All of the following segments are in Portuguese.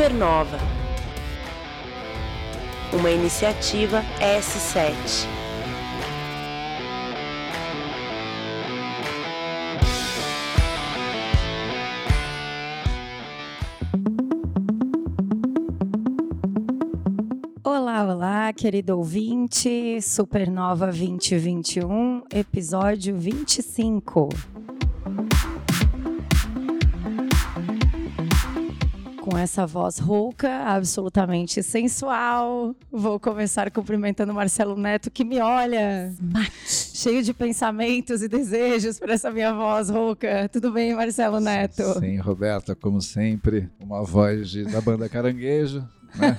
Supernova, uma iniciativa S7. Olá, olá, querido ouvinte, Supernova 2021, episódio 25. Essa voz rouca, absolutamente sensual, vou começar cumprimentando Marcelo Neto, que me olha, cheio de pensamentos e desejos para essa minha voz rouca. Tudo bem, Marcelo Neto? Sim, Roberta, como sempre, uma voz de, da banda Caranguejo, né?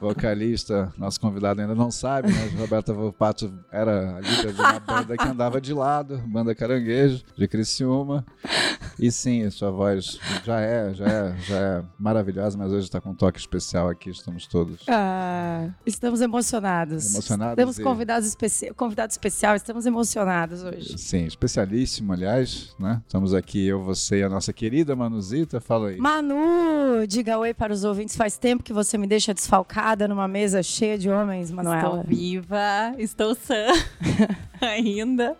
vocalista, nosso convidado ainda não sabe, mas Roberta Volpato era a líder de uma banda que andava de lado, banda Caranguejo, de Criciúma. E sim, sua voz já é, já é, já é maravilhosa, mas hoje está com um toque especial aqui, estamos todos. Ah, estamos emocionados. Emocionados Temos e- convidados especi convidado especial, estamos emocionados hoje. Sim, especialíssimo, aliás, né? Estamos aqui, eu, você e a nossa querida Manuzita, fala aí. Manu, diga oi para os ouvintes. Faz tempo que você me deixa desfalcada numa mesa cheia de homens, Manuela. Estou viva, estou sã ainda.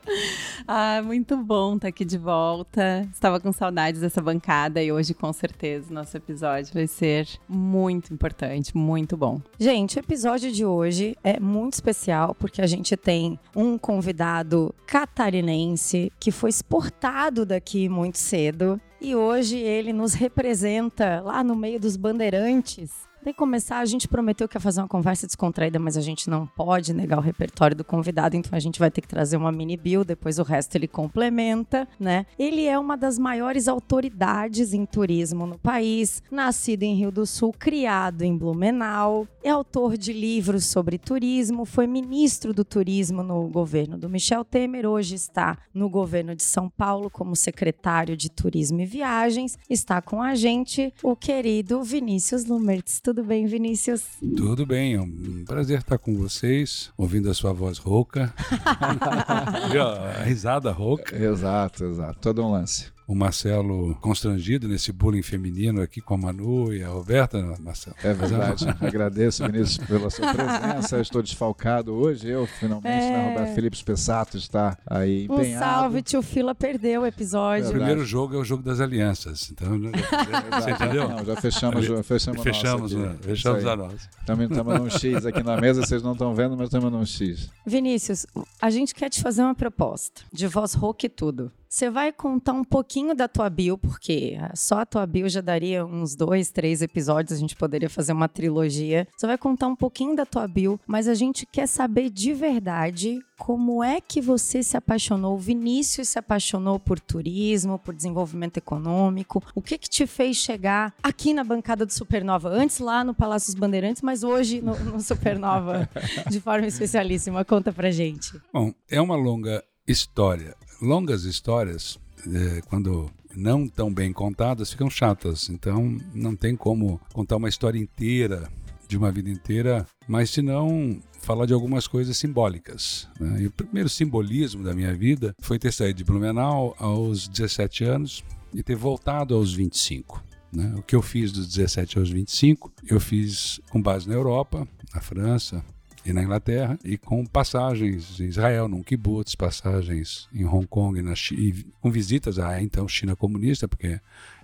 Ah, muito bom estar aqui de volta. Estava com saudades dessa bancada e hoje, com certeza, nosso episódio vai ser muito importante, muito bom. Gente, o episódio de hoje é muito especial porque a gente tem um convidado catarinense que foi exportado daqui muito cedo e hoje ele nos representa lá no meio dos bandeirantes. Tem que começar, a gente prometeu que ia fazer uma conversa descontraída, mas a gente não pode negar o repertório do convidado, então a gente vai ter que trazer uma mini bio, depois o resto ele complementa, né? Ele é uma das maiores autoridades em turismo no país, nascido em Rio do Sul, criado em Blumenau, é autor de livros sobre turismo, foi ministro do turismo no governo do Michel Temer, hoje está no governo de São Paulo como secretário de Turismo e Viagens. Está com a gente o querido Vinícius Lumertz. Tudo bem, Vinícius? Tudo bem, é um prazer estar com vocês, ouvindo a sua voz rouca, a risada rouca. Exato, exato, todo um lance. O Marcelo constrangido nesse bullying feminino aqui com a Manu e a Roberta, Marcelo. É verdade. Agradeço, Vinícius, pela sua presença. Eu estou desfalcado hoje. Eu, finalmente, É. né? Roberto Felipe Spessato está aí Um empenhado. salve, tio Fila perdeu o O episódio. Verdade. primeiro jogo é o jogo das alianças, então né, você entendeu? Não, já fechamos, já fechamos, a Fechamos, nossa né? Fechamos a nossa. Também estamos num X aqui na mesa, vocês não estão vendo, mas estamos num X. Vinícius, a gente quer te fazer uma proposta de voz rouca e tudo. Você vai contar um pouquinho da tua bio, porque só a tua bio já daria uns dois, três episódios, a gente poderia fazer uma trilogia. Você vai contar um pouquinho da tua bio, mas a gente quer saber de verdade como é que você se apaixonou, o Vinícius se apaixonou por turismo, por desenvolvimento econômico. O que que te fez chegar aqui na bancada do Supernova? Antes lá no Palácio dos Bandeirantes, mas hoje no, no Supernova, de forma especialíssima. Conta pra gente. Bom, é uma longa história. Longas histórias, eh, quando não tão bem contadas, ficam chatas. Então, não tem como contar uma história inteira, de uma vida inteira, mas se não falar de algumas coisas simbólicas. né? E o primeiro simbolismo da minha vida foi ter saído de Blumenau aos 17 anos e ter voltado aos 25. né? O que eu fiz dos 17 aos 25, eu fiz com base na Europa, na França, e na Inglaterra, e com passagens em Israel, num kibbutz, passagens em Hong Kong, na Chi- e com visitas à então China comunista, porque é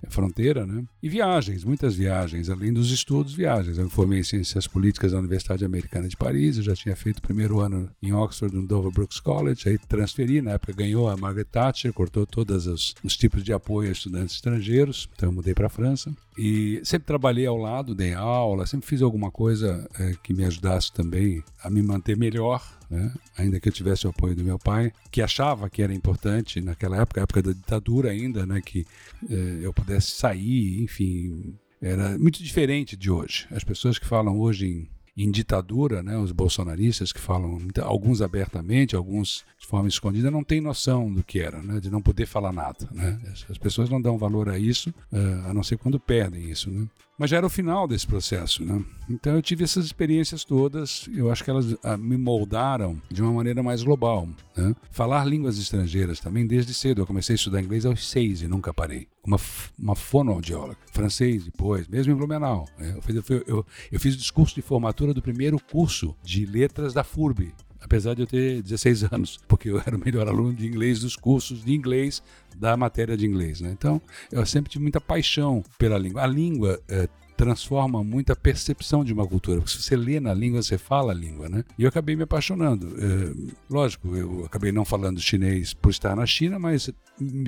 fronteira, né? E viagens, muitas viagens, além dos estudos, viagens. Eu me formei em Ciências Políticas da Universidade Americana de Paris, eu já tinha feito o primeiro ano em Oxford, no Dover Brooks College, aí transferi, na época ganhou a Margaret Thatcher, cortou todos os, os tipos de apoio a estudantes estrangeiros, então eu mudei para a França. E sempre trabalhei ao lado, dei aula, sempre fiz alguma coisa eh, que me ajudasse também a me manter melhor, né? ainda que eu tivesse o apoio do meu pai, que achava que era importante naquela época, época da ditadura ainda, né? que eh, eu pudesse sair, enfim, era muito diferente de hoje. As pessoas que falam hoje em em ditadura, né, os bolsonaristas que falam, alguns abertamente, alguns forma escondida, não têm noção do que era, né, de não poder falar nada. Né? As- As pessoas não dão valor a isso, eh, a não ser quando perdem isso. Né? Mas já era o final desse processo. Né? Então eu tive essas experiências todas, eu acho que elas ah, me moldaram de uma maneira mais global. Né? Falar línguas estrangeiras também desde cedo. Eu comecei a estudar inglês aos seis e nunca parei. uma, uma fonoaudióloga, francês depois, mesmo em Blumenau. Né? Eu, fiz, eu, eu, eu fiz o discurso de formatura do primeiro curso de letras da FURB, apesar de eu ter 16 anos, porque eu era o melhor aluno de inglês dos cursos de inglês da matéria de inglês. Né? Então, eu sempre tive muita paixão pela língua. A língua é, transforma muito a percepção de uma cultura. Porque se você lê na língua, você fala a língua, né? E eu acabei me apaixonando. É, lógico, eu acabei não falando chinês por estar na China, mas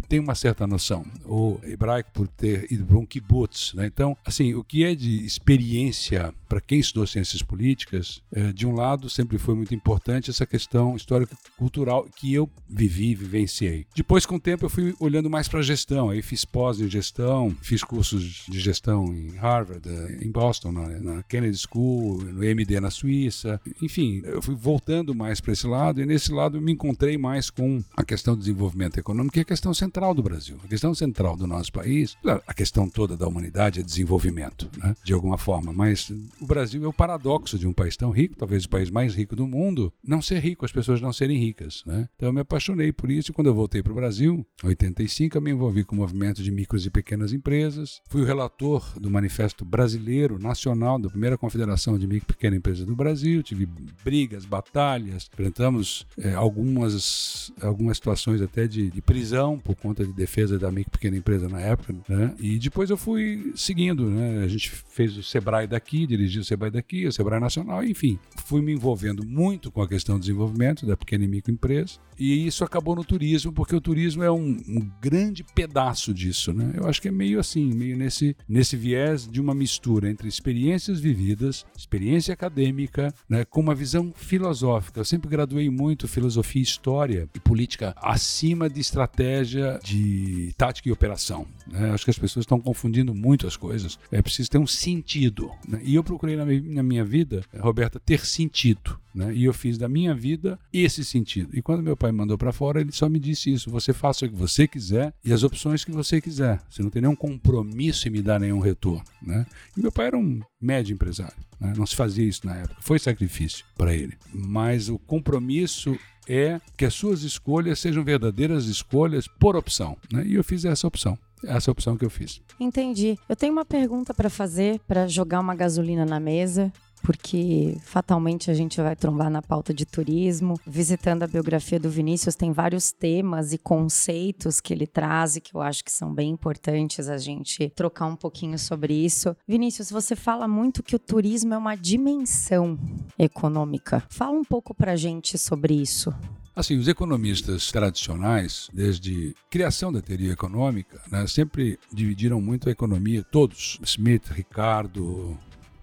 tenho uma certa noção. O hebraico por ter ido para um kibbutz, né? Então, assim, o que é de experiência para quem estudou ciências políticas, é, de um lado sempre foi muito importante essa questão histórica cultural que eu vivi, vivenciei. Depois, com o tempo, eu fui olhando mais para a gestão. Aí fiz pós em gestão, fiz cursos de gestão em Harvard, eh, em Boston, na, na Kennedy School, no MD na Suíça. Enfim, eu fui voltando mais para esse lado e nesse lado eu me encontrei mais com a questão do desenvolvimento econômico, que é a questão central do Brasil. A questão central do nosso país, a questão toda da humanidade é desenvolvimento, né? de alguma forma, mas o Brasil é o paradoxo de um país tão rico, talvez o país mais rico do mundo, não ser rico, as pessoas não serem ricas. Né? Então eu me apaixonei por isso e quando eu voltei para o Brasil, em 85, eu me envolvi com o movimento de micros e pequenas empresas, fui o relator do Manifesto Brasileiro Nacional da primeira Confederação de Micro e Pequena Empresa do Brasil, tive brigas, batalhas, enfrentamos é, algumas, algumas situações até de, de, prisão por conta de defesa da micro e pequena empresa na época, né? e depois eu fui seguindo, né? a gente fez o Sebrae daqui, dirigi dirigi o Sebrae daqui, o Sebrae Nacional, enfim. Fui me envolvendo muito com a questão do desenvolvimento da pequena e microempresa e isso acabou no turismo, porque o turismo é um, um, grande pedaço disso, né? Eu acho que é meio assim, meio nesse, nesse viés de uma mistura entre experiências vividas, experiência acadêmica, né, com uma visão filosófica. Eu sempre graduei muito filosofia, história e política acima de estratégia de tática e operação. Né? Acho que as pessoas estão confundindo muito as coisas. É preciso ter um sentido. Né? E eu procurei na minha, vida, Roberta, ter sentido. Né? E eu fiz da minha vida esse sentido. E quando meu pai me mandou para fora, ele só me disse isso: você faça o que você quiser e as opções que você quiser. Você não tem nenhum compromisso em me dar nenhum retorno. Né? E meu pai era um médio empresário. Né? Não se fazia isso na época. Foi sacrifício para ele. Mas o compromisso é que as suas escolhas sejam verdadeiras escolhas por opção. Né? E eu fiz essa opção. Essa opção que eu fiz. Entendi. Eu tenho uma pergunta para fazer para jogar uma gasolina na mesa porque fatalmente a gente vai trombar na pauta de turismo. Visitando a biografia do Vinícius, tem vários temas e conceitos que ele traz e que eu acho que são bem importantes a gente trocar um pouquinho sobre isso. Vinícius, você fala muito que o turismo é uma dimensão econômica. Fala um pouco pra gente sobre isso. Assim, os economistas tradicionais, desde criação da teoria econômica, né, sempre dividiram muito a economia, todos, Smith, Ricardo,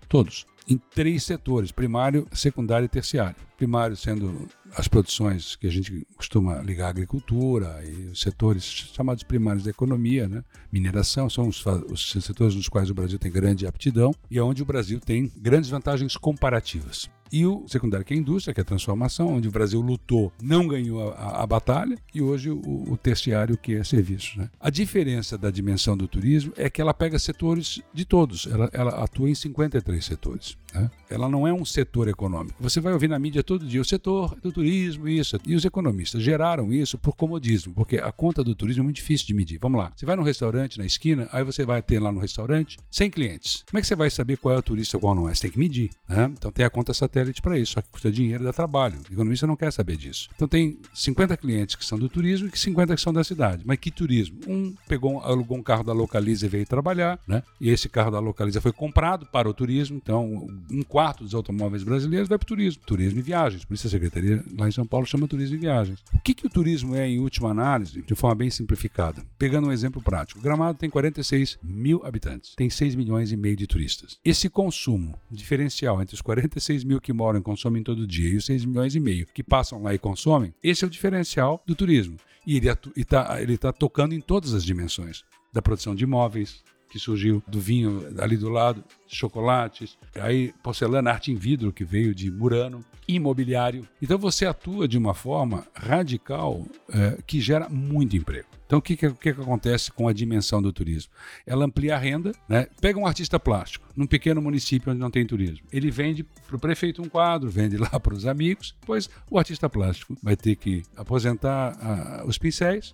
todos, em três setores: primário, secundário e terciário. Primário sendo as produções que a gente costuma ligar à agricultura e os setores chamados primários da economia, né? mineração, são os, os setores nos quais o Brasil tem grande aptidão e é onde o Brasil tem grandes vantagens comparativas e o secundário, que é a indústria, que é a transformação, onde o Brasil lutou, não ganhou a, a batalha, e hoje o, o, terciário, que é serviços. Né? A diferença da dimensão do turismo é que ela pega setores de todos, ela, ela atua em 53 setores. Né? Ela não é um setor econômico. Você vai ouvir na mídia todo dia o setor do turismo, isso. E os economistas geraram isso por comodismo, porque a conta do turismo é muito difícil de medir. Vamos lá, você vai num restaurante na esquina, aí você vai ter lá no restaurante 100 clientes. Como é que você vai saber qual é o turista e qual não é? Você tem que medir. Né? Então tem a conta satélite para isso, só que custa dinheiro e dá trabalho. O economista não quer saber disso. Então tem 50 clientes que são do turismo e 50 que são da cidade. Mas que turismo? Um pegou, alugou um carro da Localiza e veio trabalhar, né? E esse carro da Localiza foi comprado para o turismo. Então, um quarto dos automóveis brasileiros vai para o turismo. Turismo e viagens. Por isso a Secretaria lá em São Paulo chama turismo e viagens. O que, que o turismo é, em última análise, de forma bem simplificada? Pegando um exemplo prático. Gramado tem 46 mil habitantes. Tem 6 milhões e meio de turistas. Esse consumo diferencial entre os 46 mil que moram e consomem todo dia e os 6 milhões e meio que passam lá e consomem, esse é o diferencial do turismo. E ele está tá tocando em todas as dimensões da produção de imóveis, que surgiu do vinho ali do lado, chocolates, aí porcelana, arte em vidro que veio de Murano, imobiliário. Então você atua de uma forma radical é, que gera muito emprego. Então, o que, que, que, acontece com a dimensão do turismo? Ela amplia a renda, né? Pega um artista plástico, num pequeno município onde não tem turismo. Ele vende para o prefeito um quadro, vende lá para os amigos, pois o artista plástico vai ter que aposentar ah, os pincéis,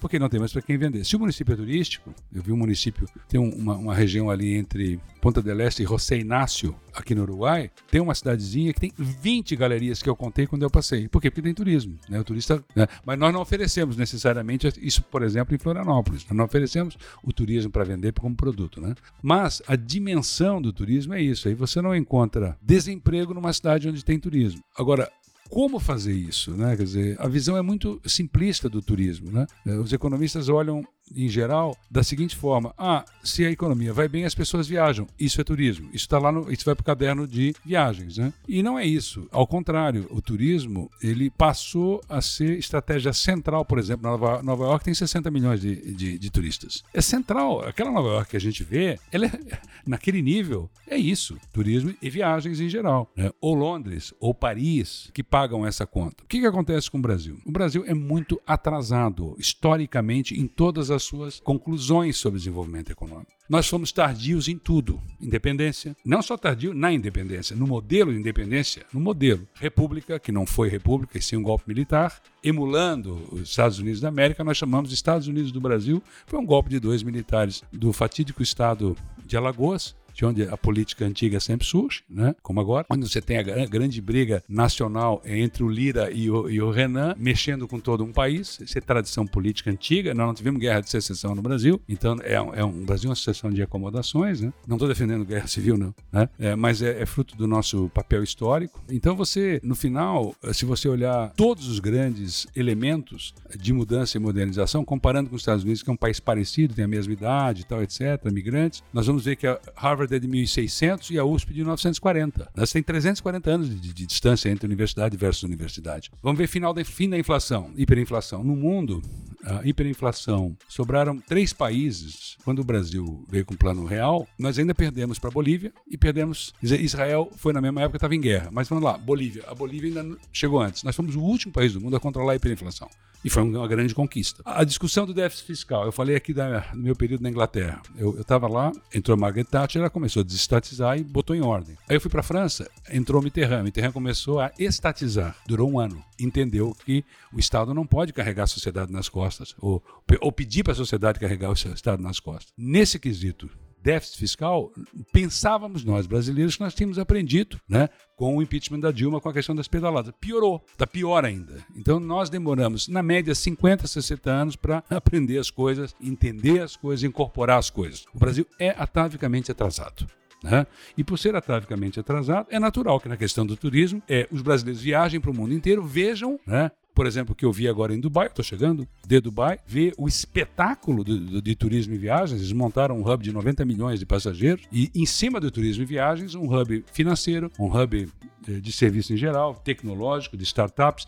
porque não tem mais para quem vender. Se o município é turístico, eu vi um município, tem uma, uma região ali entre Ponta del Este e José Inácio, aqui no Uruguai, tem uma cidadezinha que tem 20 galerias que eu contei quando eu passei. Por quê? Porque tem turismo. Né? O turista, né? Mas nós não oferecemos necessariamente isso, por exemplo, em Florianópolis. Nós não oferecemos o turismo para vender como produto. Né? Mas a dimensão do turismo é isso. Aí você não encontra desemprego numa cidade onde tem turismo. Agora, como fazer isso, né? Quer dizer, a visão é muito simplista do turismo, né? Os economistas olham em geral, da seguinte forma: ah, se a economia vai bem, as pessoas viajam. Isso é turismo. Isso está lá no, isso vai para o caderno de viagens, né? E não é isso. Ao contrário, o turismo ele passou a ser estratégia central, por exemplo, Nova, Nova York tem 60 milhões de, de, de, turistas. É central. Aquela Nova York que a gente vê, ela é, naquele nível é isso: turismo e viagens em geral. Né? Ou Londres ou Paris que pagam essa conta. O que, que acontece com o Brasil? O Brasil é muito atrasado historicamente em todas as as suas conclusões sobre o desenvolvimento econômico. Nós fomos tardios em tudo. Independência, não só tardio na independência, no modelo de independência, no modelo. República, que não foi república, e sim um golpe militar, emulando os Estados Unidos da América, nós chamamos Estados Unidos do Brasil. Foi um golpe de dois militares do fatídico estado de Alagoas, de onde a política antiga sempre surge, né? como agora, onde você tem a grande briga nacional entre o Lira e o, e o Renan, mexendo com todo um país. Isso é tradição política antiga. Nós não tivemos guerra de secessão no Brasil, então é, um, é um Brasil uma sucessão de acomodações. Né? Não estou defendendo guerra civil, não, né? é, mas é, é fruto do nosso papel histórico. Então você, no final, se você olhar todos os grandes elementos de mudança e modernização, comparando com os Estados Unidos, que é um país parecido, tem a mesma idade, tal, etc., migrantes, nós vamos ver que a Harvard Harvard é de 1600 e a USP de 1940. Nós tem 340 anos de, de, distância entre universidade versus universidade. Vamos ver final da, fim da inflação, hiperinflação. No mundo, a hiperinflação, sobraram três países. Quando o Brasil veio com o plano real, nós ainda perdemos para a Bolívia e perdemos. Israel foi na mesma época, estava em guerra. Mas vamos lá, Bolívia. A Bolívia ainda chegou antes. Nós fomos o último país do mundo a controlar a hiperinflação. E foi uma grande conquista. A discussão do déficit fiscal, eu falei aqui da, do meu período na Inglaterra. Eu estava lá, entrou Margaret Thatcher, ela começou a desestatizar e botou em ordem. Aí eu fui para a França, entrou Mitterrand. Mitterrand começou a estatizar. Durou um ano. Entendeu que o Estado não pode carregar a sociedade nas costas, ou, ou pedir para a sociedade carregar o Estado nas costas. Nesse quesito déficit fiscal, pensávamos nós brasileiros que nós tínhamos aprendido, né, com o impeachment da Dilma, com a questão das pedaladas. Piorou, está pior ainda. Então nós demoramos, na média, 50, 60 anos para aprender as coisas, entender as coisas, incorporar as coisas. O Brasil é atavicamente atrasado. Né? E por ser atavicamente atrasado, é natural que na questão do turismo, é, os brasileiros viajem para o mundo inteiro, vejam né, por exemplo, que eu vi agora em Dubai, estou chegando de Dubai, ver o espetáculo de, de, de, turismo e viagens. Eles montaram um hub de 90 milhões de passageiros e em cima do turismo e viagens, um hub financeiro, um hub eh, de serviço em geral, tecnológico, de startups,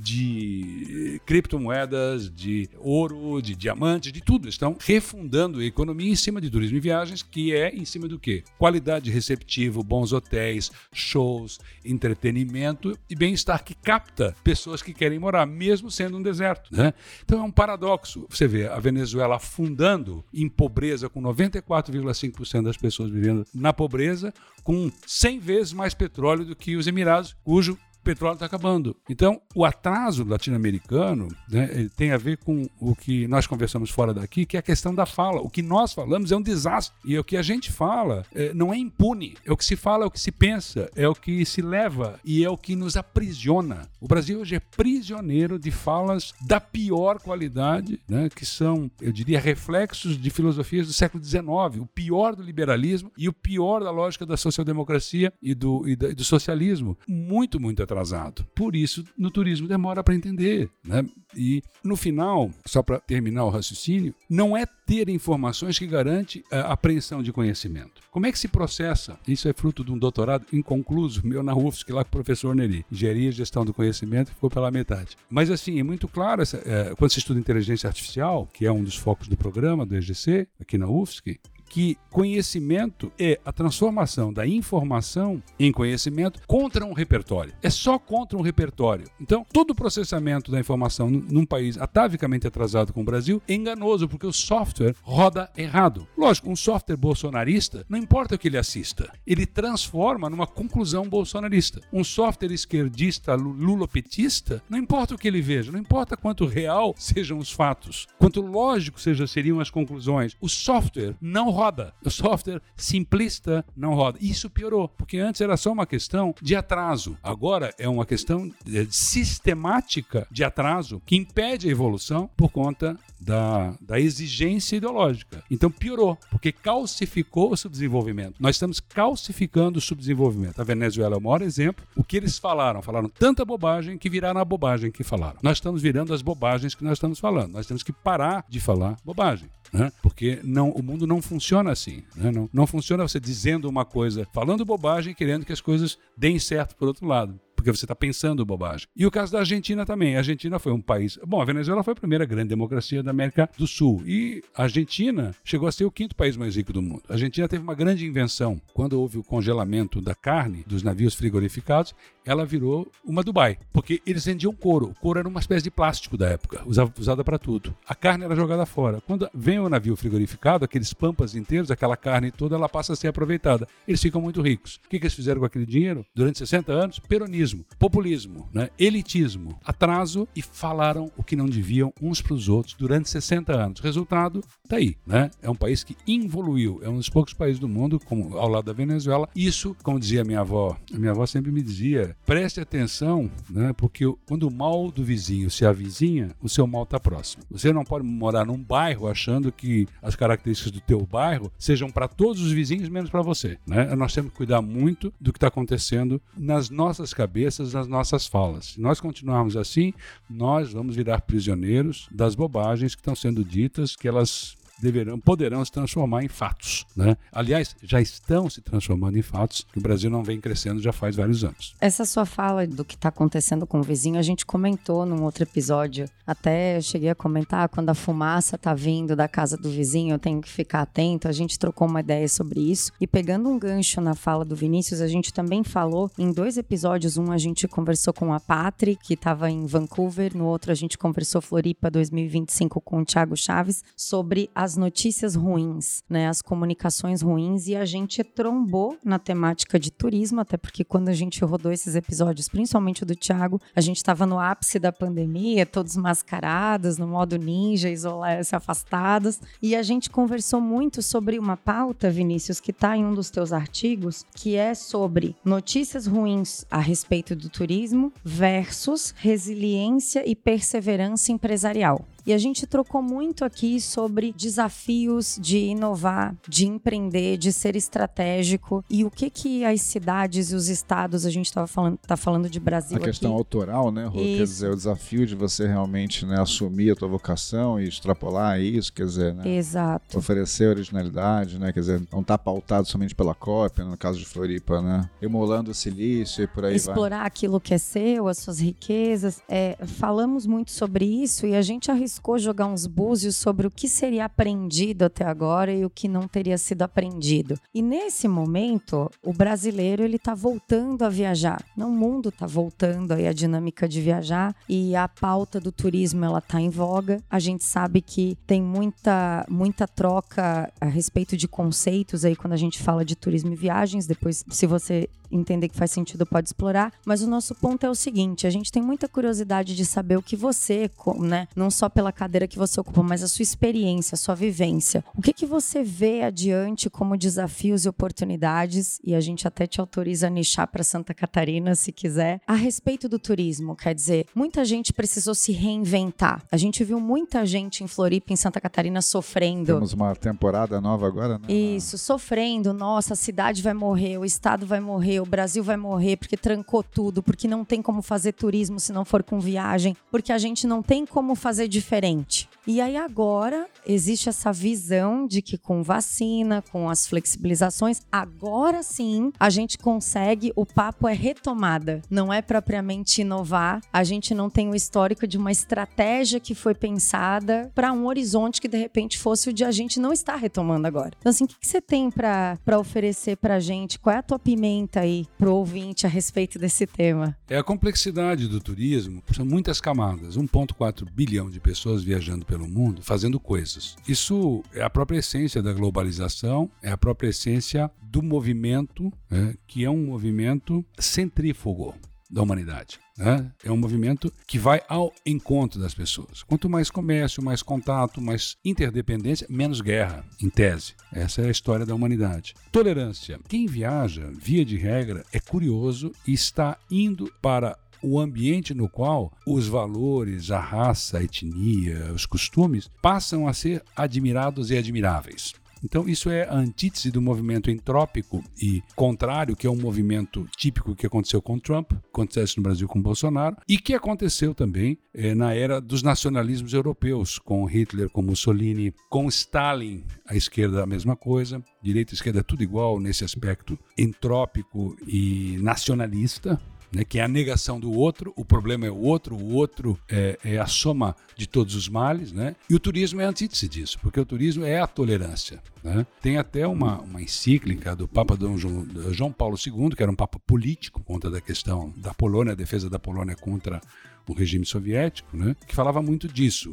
de criptomoedas, de ouro, de diamantes, de tudo. Estão refundando a economia em cima de turismo e viagens, que é em cima do quê? Qualidade receptiva, bons hotéis, shows, entretenimento e bem-estar que capta pessoas que querem morar, mesmo sendo um deserto. Né? Então é um paradoxo. Você vê a Venezuela afundando em pobreza, com 94,5% das pessoas vivendo na pobreza, com 100 vezes mais petróleo do que os Emirados, cujo petróleo está acabando. Então, o atraso latino-americano né, tem a ver com o que nós conversamos fora daqui, que é a questão da fala. O que nós falamos é um desastre. E o que a gente fala é, não é impune. É o que se fala, é o que se pensa, é o que se leva e é o que nos aprisiona. O Brasil hoje é prisioneiro de falas da pior qualidade, né, que são, eu diria, reflexos de filosofias do século XIX. O pior do liberalismo e o pior da lógica da social-democracia e do, e do socialismo. Muito, muito atrasado atrasado. Por isso, no turismo demora para entender. Né? E no final, só para terminar o raciocínio, não é ter informações que garante a apreensão de conhecimento. Como é que se processa? Isso é fruto de um doutorado inconcluso, meu na UFSC, lá com o professor Neri. Engenharia e gestão do conhecimento ficou pela metade. Mas assim, é muito claro, essa, é, quando se estuda inteligência artificial, que é um dos focos do programa do EGC, aqui na UFSC, que conhecimento é a transformação da informação em conhecimento contra um repertório. É só contra um repertório. Então, todo o processamento da informação num país atavicamente atrasado como o Brasil é enganoso, porque o software roda errado. Lógico, um software bolsonarista, não importa o que ele assista, ele transforma numa conclusão bolsonarista. Um software esquerdista, lulopetista, não importa o que ele veja, não importa quanto real sejam os fatos, quanto lógico seja, seriam as conclusões, o software não roda. O software simplista não roda. Isso piorou, porque antes era só uma questão de atraso. Agora é uma questão sistemática de atraso que impede a evolução por conta da, da exigência ideológica. Então piorou, porque calcificou o subdesenvolvimento. Nós estamos calcificando o subdesenvolvimento. A Venezuela é o maior exemplo. O que eles falaram? Falaram tanta bobagem que viraram a bobagem que falaram. Nós estamos virando as bobagens que nós estamos falando. Nós temos que parar de falar bobagem. Né? Porque não, o mundo não funciona assim. Né? Não, não funciona você dizendo uma coisa, falando bobagem, querendo que as coisas deem certo por outro lado porque você está pensando bobagem. E o caso da Argentina também. A Argentina foi um país. Bom, a Venezuela foi a primeira grande democracia da América do Sul. E a Argentina chegou a ser o quinto país mais rico do mundo. A Argentina teve uma grande invenção. Quando houve o congelamento da carne dos navios frigorificados, ela virou uma Dubai. Porque eles vendiam couro. O couro era uma espécie de plástico da época, usada, usada para tudo. A carne era jogada fora. Quando vem o navio frigorificado, aqueles pampas inteiros, aquela carne toda, ela passa a ser aproveitada. Eles ficam muito ricos. O que, que eles fizeram com aquele dinheiro? Durante 60 anos, peronismo, populismo, né? elitismo, atraso e falaram o que não deviam uns para os outros durante 60 anos. Resultado, tá aí. Né? É um país que evoluiu. É um dos poucos países do mundo, como ao lado da Venezuela. Isso, como dizia minha avó, a minha avó sempre me dizia, preste atenção, né? porque quando o mal do vizinho se avizinha, o seu mal está próximo. Você não pode morar num bairro achando que as características do teu bairro sejam para todos os vizinhos, menos para você. Né? Nós temos que cuidar muito do que está acontecendo nas nossas cabeças, nas nossas falas. Se nós continuarmos assim, nós vamos virar prisioneiros das bobagens que estão sendo ditas, que elas deverão, poderão se transformar em fatos. Né? Aliás, já estão se transformando em fatos, que o Brasil não vem crescendo já faz vários anos. Essa sua fala do que está acontecendo com o vizinho, a gente comentou num outro episódio. Até eu cheguei a comentar quando a fumaça está vindo da casa do vizinho, eu tenho que ficar atento. A gente trocou uma ideia sobre isso. E pegando um gancho na fala do Vinícius, a gente também falou em dois episódios. Um a gente conversou com a Patri, que estava em Vancouver, no outro a gente conversou Floripa 2025 com o Thiago Chaves sobre a as notícias ruins, né, as comunicações ruins, e a gente trombou na temática de turismo, até porque quando a gente rodou esses episódios, principalmente o do Thiago, a gente estava no ápice da pandemia, todos mascarados, no modo ninja, isolados, afastados, e a gente conversou muito sobre uma pauta, Vinícius, que está em um dos teus artigos, que é sobre notícias ruins a respeito do turismo versus resiliência e perseverança empresarial. E a gente trocou muito aqui sobre desafios de inovar, de empreender, de ser estratégico e o que que as cidades e os estados, a gente estava falando, tá falando de Brasil A questão aqui. autoral, né, Rô? Quer dizer, o desafio de você realmente né, assumir a tua vocação e extrapolar isso, quer dizer, né? Exato. Oferecer originalidade, né? Quer dizer, não tá pautado somente pela cópia, no caso de Floripa, né? Emulando o silício e por aí Explorar vai. aquilo que é seu, as suas riquezas. É, falamos muito sobre isso e a gente arriscou arriscou jogar uns búzios sobre o que seria aprendido até agora e o que não teria sido aprendido. E nesse momento, o brasileiro ele está voltando a viajar. O mundo está voltando aí a dinâmica de viajar e a pauta do turismo ela está em voga. A gente sabe que tem muita muita troca a respeito de conceitos aí quando a gente fala de turismo e viagens. Depois, se você entender que faz sentido, pode explorar. Mas o nosso ponto é o seguinte: a gente tem muita curiosidade de saber o que você, né, não só pela cadeira que você ocupa, mas a sua experiência, a sua vivência. O que, que você vê adiante como desafios e oportunidades? E a gente até te autoriza a nichar para Santa Catarina, se quiser, a respeito do turismo. Quer dizer, muita gente precisou se reinventar. A gente viu muita gente em Floripa, em Santa Catarina, sofrendo. Temos uma temporada nova agora, né? Isso, sofrendo. Nossa, a cidade vai morrer, o estado vai morrer, o Brasil vai morrer porque trancou tudo, porque não tem como fazer turismo se não for com viagem, porque a gente não tem como fazer diferente. E aí agora existe essa visão de que com vacina, com as flexibilizações, agora sim a gente consegue, o papo é retomada, não é propriamente inovar. A gente não tem o histórico de uma estratégia que foi pensada para um horizonte que de repente fosse o de a gente não estar retomando agora. Então assim, o que, você tem para oferecer para a gente? Qual é a tua pimenta aí pro ouvinte a respeito desse tema? É a complexidade do turismo, são muitas camadas, 1.4 bilhão de pessoas viajando pelo mundo, fazendo coisas. Isso é a própria essência da globalização, é a própria essência do movimento, né, que é um movimento centrífugo da humanidade. Né? É um movimento que vai ao encontro das pessoas. Quanto mais comércio, mais contato, mais interdependência, menos guerra, em tese. Essa é a história da humanidade. Tolerância. Quem viaja, via de regra, é curioso e está indo para o ambiente no qual os valores, a raça, a etnia, os costumes passam a ser admirados e admiráveis. Então, isso é a antítese do movimento entrópico e contrário, que é um movimento típico que aconteceu com Trump, acontece no Brasil com Bolsonaro, e que aconteceu também é, na era dos nacionalismos europeus, com Hitler, com Mussolini, com Stalin, a esquerda a mesma coisa, direita e esquerda tudo igual nesse aspecto entrópico e nacionalista né, que é a negação do outro, o problema é o outro, o outro é, é, a soma de todos os males, né? E o turismo é a antítese disso, porque o turismo é a tolerância. Né? Tem até uma, uma encíclica do Papa Dom João, João Paulo II, que era um papa político, contra da questão da Polônia, a defesa da Polônia contra o regime soviético, né? que falava muito disso.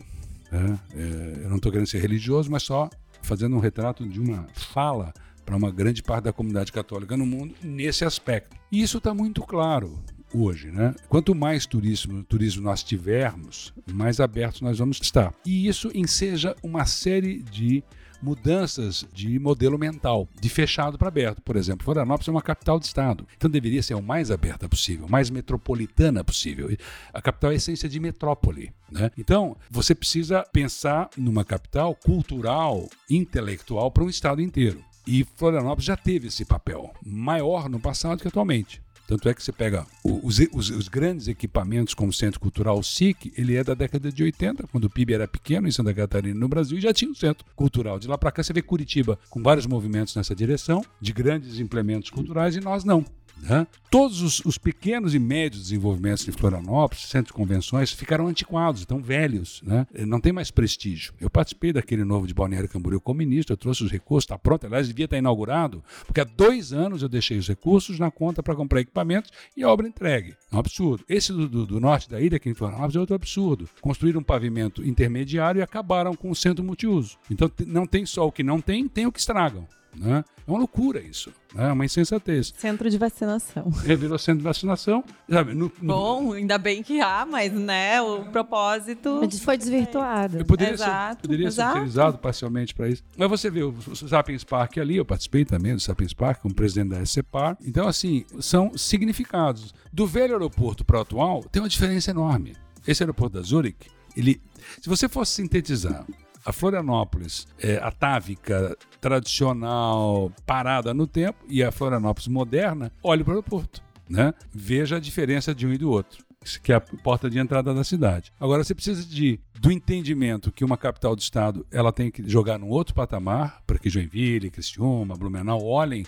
Né? É, eu não estou querendo ser religioso, mas só fazendo um retrato de uma fala para uma grande parte da comunidade católica no mundo nesse aspecto. E isso está muito claro hoje, né? Quanto mais turismo, turismo nós tivermos, mais abertos nós vamos estar. E isso enseja uma série de mudanças de modelo mental, de fechado para aberto. Por exemplo, Florianópolis é uma capital de estado, então deveria ser o mais aberta possível, mais metropolitana possível. A capital é a essência de metrópole. Né? Então, você precisa pensar numa capital cultural, intelectual para um estado inteiro. E Florianópolis já teve esse papel, maior no passado que atualmente. Tanto é que você pega os, os, os, grandes equipamentos como o Centro Cultural SIC, ele é da década de 80, quando o PIB era pequeno em Santa Catarina, no Brasil, e já tinha um centro cultural. De lá para cá você vê Curitiba com vários movimentos nessa direção, de grandes implementos culturais, e nós não. Né? Todos os, os, pequenos e médios desenvolvimentos de Florianópolis, centros de convenções, ficaram antiquados, estão velhos, né? não tem mais prestígio. Eu participei daquele novo de Balneário Camboriú como ministro, eu trouxe os recursos, está pronto, aliás, devia estar inaugurado, porque há dois anos eu deixei os recursos na conta para comprar equipamentos e a obra entregue. É um absurdo. Esse do, do, do norte da ilha, aqui em Florianópolis, é outro absurdo. Construíram um pavimento intermediário e acabaram com o centro multiuso. Então não tem só o que não tem, tem o que estragam. Né? É uma loucura isso, né? é uma insensatez. Centro de vacinação. É, virou centro de vacinação. Sabe, no, no... Bom, ainda bem que há, mas né, o propósito. Mas foi desvirtuado. Eu poderia exato, ser, poderia exato. ser utilizado parcialmente para isso. Mas você vê o, o Sapiens Park ali, eu participei também do Sapiens Park como presidente da SCPAR. Então, assim, são significados. Do velho aeroporto para o atual, tem uma diferença enorme. Esse aeroporto da Zurich, ele, se você fosse sintetizar a Florianópolis é, atávica, tradicional, parada no tempo, e a Florianópolis moderna, olhe para o aeroporto. Né? Veja a diferença de um e do outro que é a porta de entrada da cidade. Agora você precisa de do entendimento que uma capital do estado ela tem que jogar num outro patamar para que Joinville, Criciúma, Blumenau olhem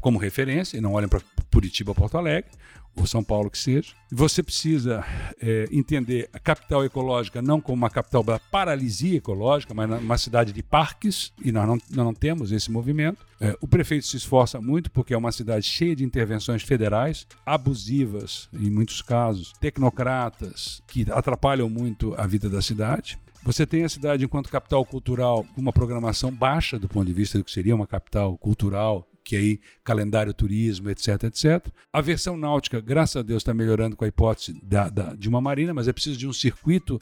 como referência e não olhem para Curitiba, Porto Alegre ou São Paulo que seja. Você precisa é, entender a capital ecológica não como uma capital da paralisia ecológica, mas uma cidade de parques, e nós não, nós não temos esse movimento. É, o prefeito se esforça muito porque é uma cidade cheia de intervenções federais, abusivas em muitos casos, tecnocratas, que atrapalham muito a vida da cidade. Você tem a cidade enquanto capital cultural com uma programação baixa do ponto de vista do que seria uma capital cultural que aí calendário turismo, etc, etc. A versão náutica, graças a Deus, está melhorando com a hipótese da, da, de uma marina, mas é preciso de um circuito